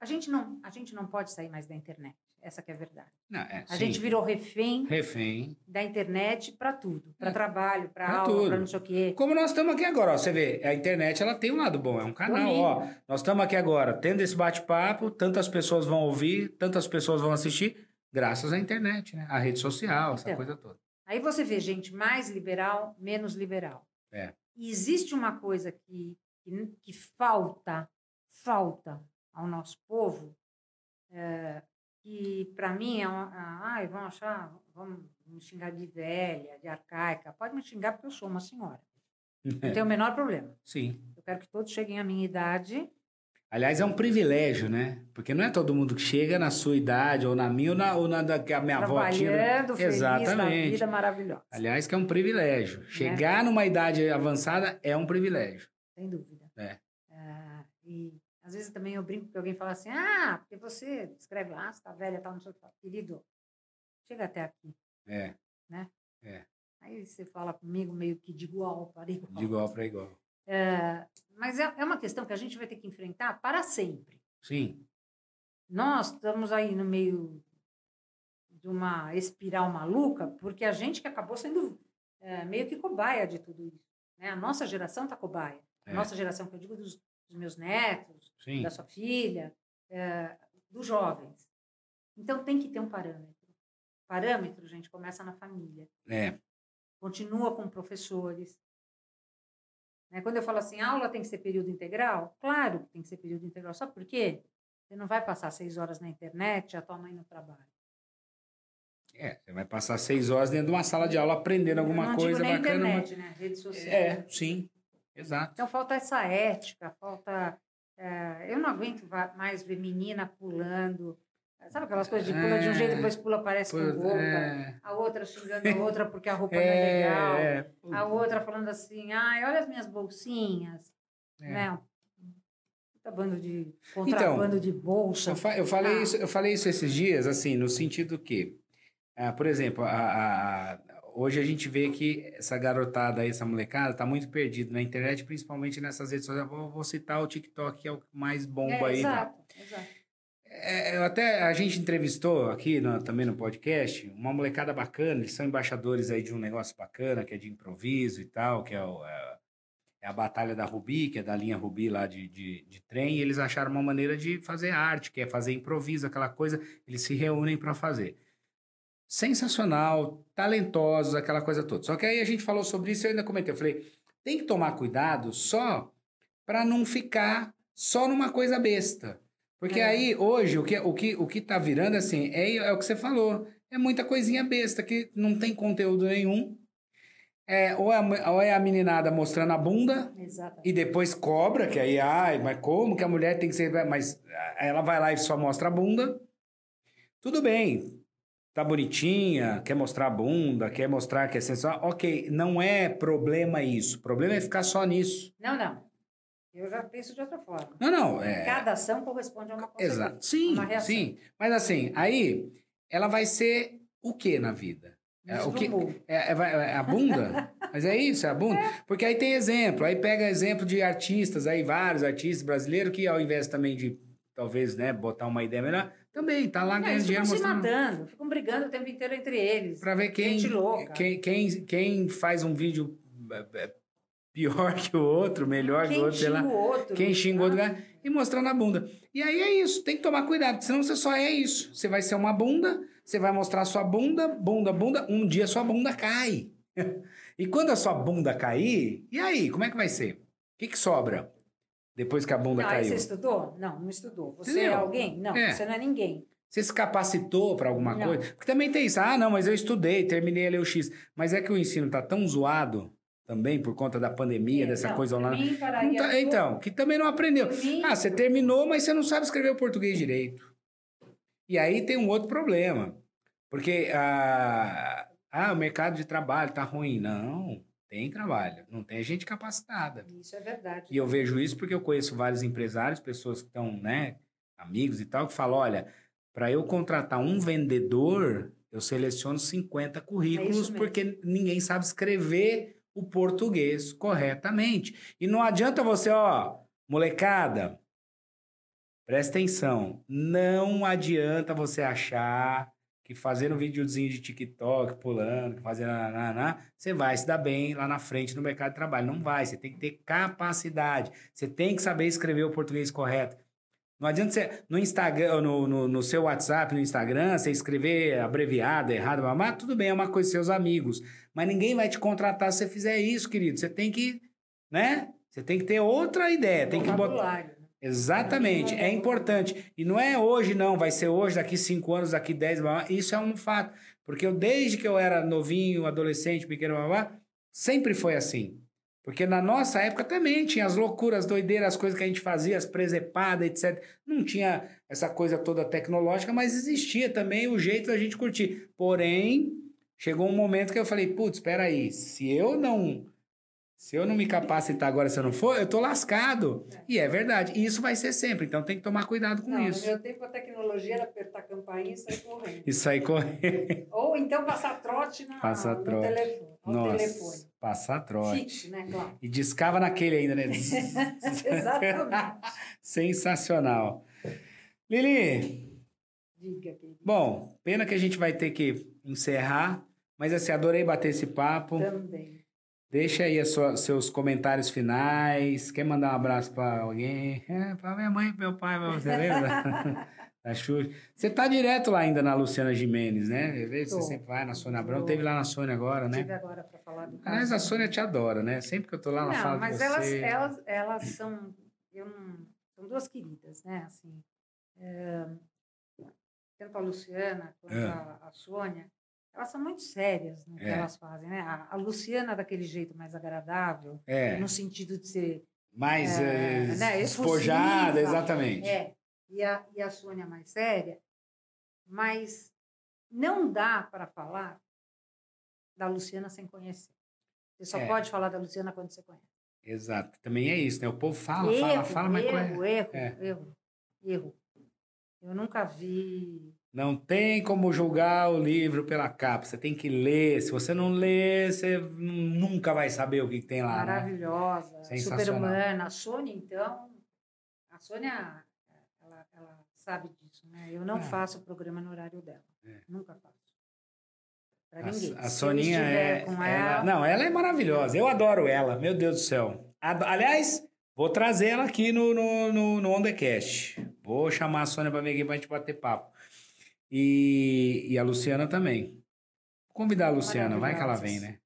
A gente não, a gente não pode sair mais da internet. Essa que é a verdade. Não, é, a sim. gente virou refém, refém da internet para tudo, para é. trabalho, para aula, para não sei o quê. Como nós estamos aqui agora, ó, você vê, a internet ela tem um lado bom, é um canal, ó. Nós estamos aqui agora, tendo esse bate-papo, tantas pessoas vão ouvir, tantas pessoas vão assistir, graças à internet, né? A rede social, essa então, coisa toda. Aí você vê gente mais liberal, menos liberal. É. E existe uma coisa que, que, que falta, falta ao nosso povo, é, que para mim é uma. Ai, vão achar, vão me xingar de velha, de arcaica. Pode me xingar porque eu sou uma senhora. Não tem o menor problema. [laughs] Sim. Eu quero que todos cheguem à minha idade. Aliás, é um privilégio, né? Porque não é todo mundo que chega na sua idade, ou na minha, ou na, ou na da que a minha avó tinha. Trabalhando, feliz, Exatamente. vida maravilhosa. Aliás, que é um privilégio. Né? Chegar numa idade avançada é um privilégio. Sem dúvida. É. Uh, e às vezes também eu brinco que alguém fala assim, ah, porque você escreve lá, você tá velha, tal, não sei o que. Querido, chega até aqui. É. Né? É. Aí você fala comigo meio que de igual para igual. De igual para igual. É, mas é, é uma questão que a gente vai ter que enfrentar para sempre. Sim. Nós estamos aí no meio de uma espiral maluca, porque a gente que acabou sendo é, meio que cobaia de tudo isso. Né? A nossa geração está cobaia. A É. nossa geração, que eu digo dos, dos meus netos, Sim. da sua filha, é, dos jovens. Então tem que ter um parâmetro. Parâmetro, gente, começa na família. É. Continua com professores. Né? Quando eu falo assim, aula tem que ser período integral, claro que tem que ser período integral. Sabe por quê? Você não vai passar seis horas na internet, a tua mãe no trabalho. É, você vai passar seis horas dentro de uma sala de aula aprendendo alguma não coisa digo nem bacana. mas- internet, né? Rede social. É, sim. Exato. Então falta essa ética, falta. é, eu não aguento mais ver menina pulando. Sabe aquelas coisas de pula de um jeito, É. depois pula, parece com boca. é, A outra xingando a [laughs] outra porque a roupa não é legal. é, A outra falando assim, ai, olha as minhas bolsinhas. é. Né? Puta bando de contrabando de bolsa. Eu, fa- eu falei Ah. isso, eu falei isso esses dias, assim, no sentido que, ah, por exemplo, a- a- hoje a gente vê que essa garotada aí, essa molecada, tá muito perdida na internet, principalmente nessas redes sociais. Vou, vou citar o TikTok, que é o mais bomba É, aí. tá? exato, exato. É, até a gente entrevistou aqui no- também no podcast uma molecada bacana, eles são embaixadores aí de um negócio bacana, que é de improviso e tal, que é, o- é- é a Batalha da Rubi, que é da linha Rubi lá de, de, de trem, e eles acharam uma maneira de fazer arte, que é fazer improviso, aquela coisa, eles se reúnem para fazer. Sensacional, talentosos, aquela coisa toda. Só que aí a gente falou sobre isso e eu ainda comentei, eu falei, tem que tomar cuidado só para não ficar só numa coisa besta. Porque É. aí, hoje, o que, o, que, o que tá virando, assim, é, é o que você falou. É muita coisinha besta, que não tem conteúdo nenhum. É, ou, é, a- ou é a meninada mostrando a bunda Exato. e depois cobra, que aí, ai, mas como que a mulher tem que ser... Mas ah, ela vai lá e só mostra a bunda. Tudo bem, tá bonitinha, quer mostrar a bunda, quer mostrar que é sensual. Ok, não é problema isso. O problema é ficar só nisso. Não, não. Eu já penso de outra forma. Não, não, é... Cada ação corresponde a uma consequência. Exato. Sim, sim. Mas assim, aí ela vai ser o que na vida? É, o que, é, é, é a bunda? [laughs] Mas é isso, é a bunda? Porque aí tem exemplo, aí pega exemplo de artistas, aí vários artistas brasileiros que ao invés também de, talvez, né, botar uma ideia melhor, também tá lá Não, ganhando dinheiro ficam se mostrando. matando, ficam brigando o tempo inteiro entre eles. Pra ver quem, quem, quem, quem faz um vídeo é, é, pior que o outro, melhor que Quem o outro, sei lá. o outro. Quem xinga o outro Ah, cara e mostrando a bunda. E aí é isso, tem que tomar cuidado, senão você só é isso. Você vai ser uma bunda, você vai mostrar sua bunda, bunda, bunda, um dia sua bunda cai. [laughs] e quando a sua bunda cair, e aí, como é que vai ser? O que, que sobra depois que a bunda Não, caiu? você estudou? Não, não estudou. Você Entendeu? é alguém? Não, É. você não é ninguém. Você se capacitou para alguma Não. coisa? Porque também tem isso. Ah, não, mas eu estudei, terminei a ler o X. Mas é que o ensino tá tão zoado também por conta da pandemia, dessa Não, coisa online. mim, tá- então, que também não aprendeu. Mim- Ah, você terminou, mas você não sabe escrever o português direito. E aí tem um outro problema. Porque ah, ah, o mercado de trabalho tá ruim. Não, tem trabalho. Não tem gente capacitada. Isso é verdade. E eu vejo isso porque eu conheço vários empresários, pessoas que estão, né, amigos e tal, que falam: olha, para eu contratar um vendedor, eu seleciono 50 currículos É porque ninguém sabe escrever o português corretamente. E não adianta você, ó, molecada, presta atenção, não adianta você achar que fazendo um videozinho de TikTok, pulando, fazendo nananá, você vai se dar bem lá na frente no mercado de trabalho. Não vai, você tem que ter capacidade. Você tem que saber escrever o português correto. Não adianta você, no Instagram, no, no, no seu WhatsApp, no Instagram, você escrever abreviado, errado, mamá, tudo bem, é uma coisa seus amigos. Mas ninguém vai te contratar se você fizer isso, querido. Você tem que, né? Você tem que ter outra ideia, tem que botar... Exatamente, é importante. E não é hoje, não, vai ser hoje, daqui cinco anos, daqui dez, blá, blá. isso é um fato. Porque eu, desde que eu era novinho, adolescente, pequeno, blá, blá, sempre foi assim. Porque na nossa época também tinha as loucuras, as doideiras, as coisas que a gente fazia, as presepadas, etc. Não tinha essa coisa toda tecnológica, mas existia também o jeito da gente curtir. Porém, chegou um momento que eu falei, putz, espera aí, se eu não... Se eu não me capacitar agora, se eu não for, eu tô lascado. E é verdade. E isso vai ser sempre. Então tem que tomar cuidado com Não, isso. no meu tempo a tecnologia era apertar a campainha e sair correndo. E sair correndo. [laughs] Ou então passar trote na, Passar no trote. telefone. No Nossa, telefone. passar trote. Fixo, né, claro. E discava naquele ainda, né? [laughs] [laughs] Exatamente. Sensacional. Lili, Diga, bom, pena que a gente vai ter que encerrar, mas assim, adorei bater esse papo. Também. Deixa aí sua- seus comentários finais. Quer mandar um abraço para alguém? É, para minha mãe, meu pai, pra você lembra? [laughs] a Xuxa. Você tá direto lá ainda na Luciana Jimenez, né? Eu vejo que. Você sempre vai na Sônia Abrão. Tô. Teve lá na Sônia agora, né? Tive agora para falar do caso. Aliás, a Sônia te adora, né? Sempre que eu tô lá, ela não, fala mas de elas, você. elas, elas são, eu não, são duas queridas, né? Assim, é, tanto a Luciana quanto É. a, a Sônia, elas são muito sérias no que É. elas fazem, né? A, a Luciana daquele jeito mais agradável, É, no sentido de ser mais é, né, despojada, exatamente. É, e a, e a Sônia mais séria, mas não dá para falar da Luciana sem conhecer. Você só É. pode falar da Luciana quando você conhece. Exato. Também é isso, né? O povo fala, erro, fala, fala, mas erro, erro, erro, É. erro, erro. Eu nunca vi. Não tem como julgar o livro pela capa. Você tem que ler. Se você não ler, você nunca vai saber o que tem lá. né? maravilhosa, Sensacional. super-humana. A Sônia, então, a Sônia, ela, ela sabe disso, né? Eu não É. faço programa no horário dela. É. Nunca faço. Para A, ninguém. a eu Soninha é. ela- ela, não, ela é maravilhosa. Eu adoro ela. Meu Deus do céu. Ado- Aliás, vou trazer ela aqui no, no, no, no On The Cast. Vou chamar a Sônia pra vir aqui pra gente bater papo. E, e a Luciana também. Vou convidar a Luciana, vai que ela vem, né?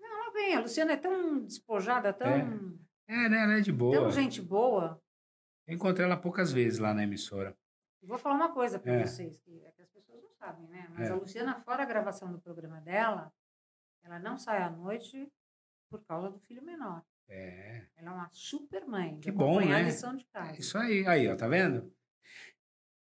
ela vem. A Luciana é tão despojada, tão, É, né? Ela é de boa. tão gente boa. Eu encontrei ela poucas vezes lá na emissora. Vou falar uma coisa para É. vocês, que, é que as pessoas não sabem, né? Mas É. a Luciana, fora a gravação do programa dela, ela não sai à noite por causa do filho menor. É. Ela é uma super mãe. Que bom, né? a lição de casa. Isso aí, aí, ó, tá vendo?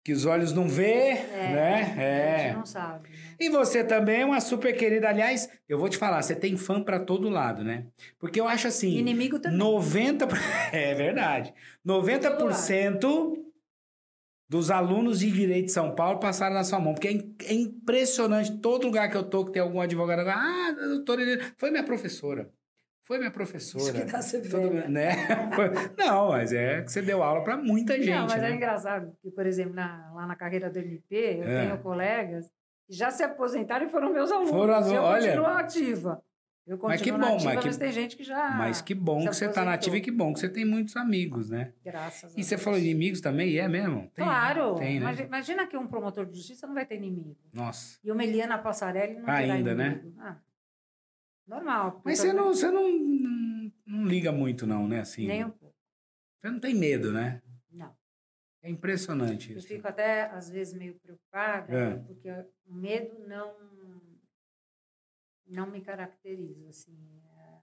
Que os olhos não vê, É, né? A É. gente não sabe, né? E você também é uma super querida. Aliás, eu vou te falar, você tem fã pra todo lado, né? Porque eu acho assim, Inimigo também. 90 [laughs] é verdade. 90% dos alunos de direito de São Paulo passaram na sua mão, porque é, é impressionante todo lugar que eu tô que tem algum advogado, ah, doutora, Helena", foi minha professora. Foi minha professora. Isso que dá ser Todo né? Foi- Não, mas é que você deu aula pra muita gente, não, mas é né? engraçado que, por exemplo, na- lá na carreira do MP, eu É. tenho colegas que já se aposentaram e foram meus alunos. Foram as- eu olha. continuo ativa. Eu continuo Mas que bom, ativa, mas mas, que- tem gente que já... Mas que bom que você tá na ativa aposentou. e que bom que você tem muitos amigos, né? Graças a E você Deus. falou inimigos também? E é mesmo? Tem, né? Claro. Tem, né? Imagi- Imagina que um promotor de justiça não vai ter inimigo. Nossa. E uma Eliana Passarelli não terá Ainda, né? inimigo. Ah, normal. Mas você não, você não, não, liga muito, não, né? Assim, Nem um pouco. Você não tem medo, né? Não. É impressionante Eu isso. fico até, às vezes, meio preocupada, É. porque o medo não, não me caracteriza. Assim. É,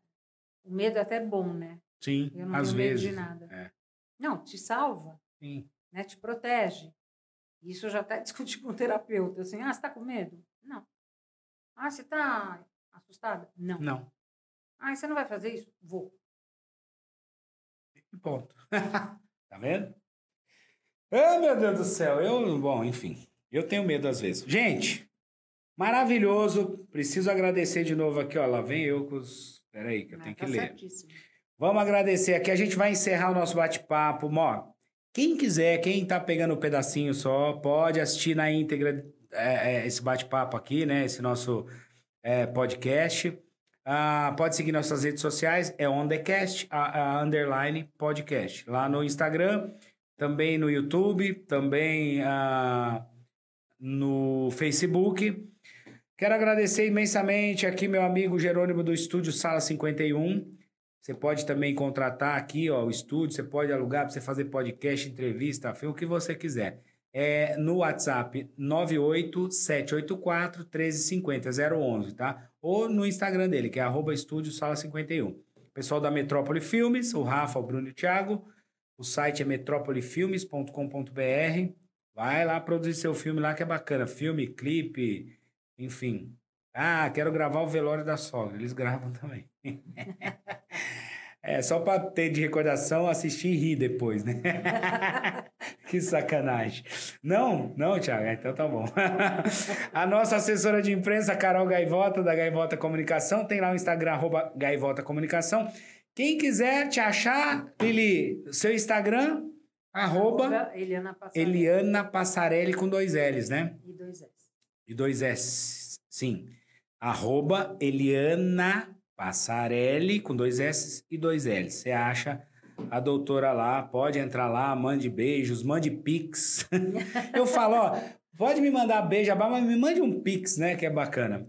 O medo é até bom, né? Sim, Eu não às tenho medo vezes. de nada. É. Não, te salva, Sim. né? te protege. Isso eu já até [laughs] discuti com o terapeuta. Assim, ah, você está com medo? Não. Ah, você está assustada? Não. Não. Ah, você não vai fazer isso? Vou. E ponto. [laughs] tá vendo? Ah, meu Deus do céu. Eu, bom, enfim. Eu tenho medo às vezes. Gente, maravilhoso. Preciso agradecer de novo aqui, ó. Lá vem eu com os. Peraí, que eu Ah, tenho tá que ler. certíssimo. Vamos agradecer aqui. A gente vai encerrar o nosso bate-papo. Ó, quem quiser, quem tá pegando um pedacinho só, pode assistir na íntegra é, é, esse bate-papo aqui, né? Esse nosso é, podcast. Ah, pode seguir nossas redes sociais, é On The Cast, a, a underline podcast. Lá no Instagram, também no YouTube, também ah, no Facebook. Quero agradecer imensamente aqui meu amigo Jerônimo do Estúdio Sala 51. Você pode também contratar aqui, ó, o estúdio, você pode alugar para você fazer podcast, entrevista, o que você quiser. É no WhatsApp 98784 1350 011, tá? Ou no Instagram dele, que é arroba estúdio sala 51. Pessoal da Metrópole Filmes, o Rafa, o Bruno e o Thiago. O site é metrópolifilmes.com.br. Vai lá produzir seu filme lá que é bacana. Filme, clipe, enfim. Ah, quero gravar o velório da sogra. Eles gravam também. [laughs] É, só para ter de recordação, assistir e rir depois, né? [laughs] que sacanagem. Não? Não, Thiago? Então tá bom. A nossa assessora de imprensa, Carol Gaivota, da Gaivota Comunicação, tem lá o Instagram, arroba Gaivota Comunicação. Quem quiser te achar, Lili, seu Instagram, Arroba Eliana Passarelli. Eliana Passarelli com dois L's, né? E dois S. E dois S. Sim. Arroba Eliana Passarelli com dois S e dois L's. Você acha a doutora lá, pode entrar lá, mande beijos, mande pix. [laughs] Eu falo, ó, pode me mandar beijo, mas me mande um pix, né, que é bacana.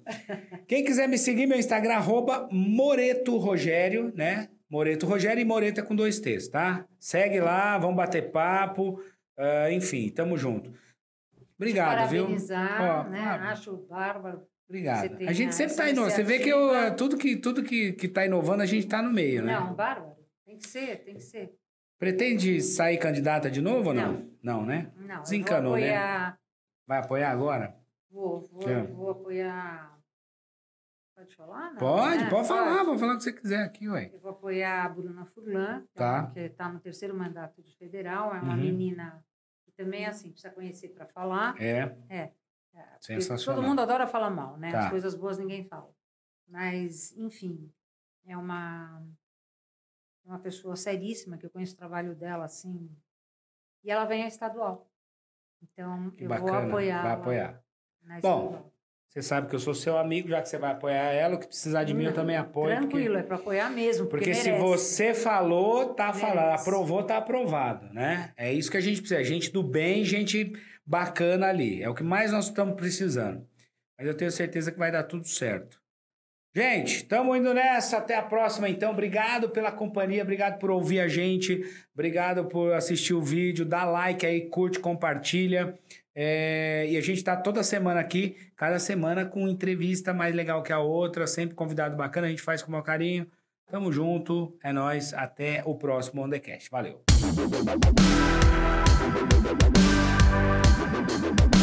Quem quiser me seguir, meu Instagram, arroba Moreto Rogério, né? Moreto Rogério e Moreto é com dois T's, tá? Segue lá, vamos bater papo, uh, enfim, tamo junto. Obrigado, viu? Parabenizar, né? Acho bárbaro. Obrigado. A gente sempre tá inovando. Você vê que eu, tudo, que, tudo que, que tá inovando, a gente tá no meio, né? Não, bárbaro. Tem que ser, tem que ser. Pretende sair candidata de novo ou não? Não, não né? Não. Desencanou, vou apoiar... né? Vai apoiar agora? Vou, vou, É. vou apoiar. Pode falar? Não, Pode, né? pode falar, pode falar o que você quiser aqui, ué. Eu vou apoiar a Bruna Furlan, é Tá. que está no terceiro mandato de federal. É uma Uhum. menina que também, assim, precisa conhecer para falar. É, É, sensacional. Todo mundo adora falar mal, né? Tá. As coisas boas ninguém fala. Mas, enfim, é uma, é uma pessoa seríssima, que eu conheço o trabalho dela, assim. E ela vem a estadual. Então, Que eu bacana, vou apoiar. vai apoiar. Bom. Você sabe que eu sou seu amigo, já que você vai apoiar ela, o que precisar de mim eu Não, também apoio. porque- Tranquilo, é para apoiar mesmo. Porque, Porque se você falou, tá Merece. falado. Aprovou, tá aprovado, né? É isso que a gente precisa. Gente do bem, gente bacana ali. É o que mais nós estamos precisando. Mas eu tenho certeza que vai dar tudo certo. Gente, estamos indo nessa. Até a próxima, então. Obrigado pela companhia, obrigado por ouvir a gente, obrigado por assistir o vídeo. Dá like aí, curte, compartilha. É, e a gente tá toda semana aqui, cada semana com entrevista mais legal que a outra, sempre convidado bacana, a gente faz com o maior carinho. Tamo junto, é nóis, até o próximo OnDecast. Valeu! we